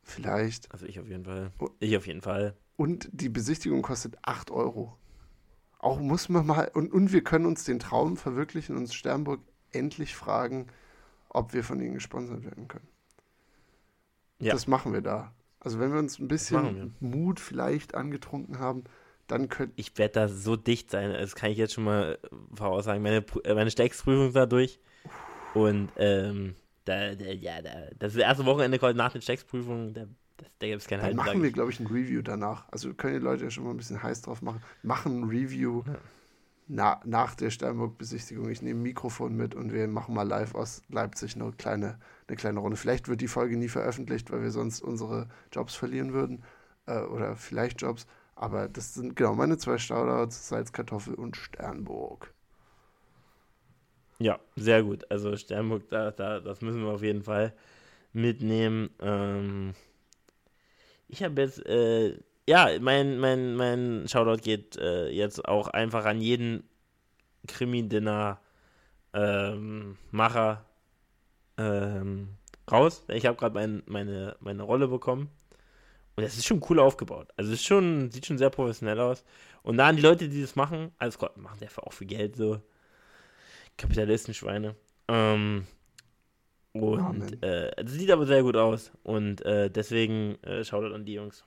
vielleicht. Also ich auf jeden Fall. Ich auf jeden Fall. Und die Besichtigung kostet 8 Euro. Auch muss man mal, und, und wir können uns den Traum verwirklichen und uns Sternburg endlich fragen, ob wir von ihnen gesponsert werden können. Ja. Das machen wir da. Also wenn wir uns ein bisschen Mut vielleicht angetrunken haben, dann könnt Ich werde da so dicht sein. Das kann ich jetzt schon mal voraussagen. Meine, äh, meine Stecksprüfung ist da durch. Und ähm, da, da, ja, da, das ist das erste Wochenende nach den Stecksprüfungen. Da, das, da gibt es kein dann machen wir, glaube ich, ein Review danach. Also können die Leute ja schon mal ein bisschen heiß drauf machen. Machen ein Review Ja. na, nach der Sternburg-Besichtigung. Ich nehme ein Mikrofon mit und wir machen mal live aus Leipzig eine kleine, eine kleine Runde. Vielleicht wird die Folge nie veröffentlicht, weil wir sonst unsere Jobs verlieren würden. Äh, oder vielleicht Jobs. Aber das sind genau meine zwei Shoutouts, Salzkartoffel und Sternburg. Ja, sehr gut. Also Sternburg, da, da, das müssen wir auf jeden Fall mitnehmen. Ähm, ich habe jetzt, äh, ja, mein, mein, mein Shoutout geht äh, jetzt auch einfach an jeden Krimi-Dinner ähm, ähm, raus. Ich habe gerade mein, meine, meine Rolle bekommen. Und das ist schon cool aufgebaut. Also es ist schon, sieht schon sehr professionell aus. Und da an die Leute, die das machen, alles Gott, machen die einfach auch für Geld so. Kapitalistenschweine. Ähm, und äh, das sieht aber sehr gut aus. Und äh, deswegen äh, Shoutout an die Jungs.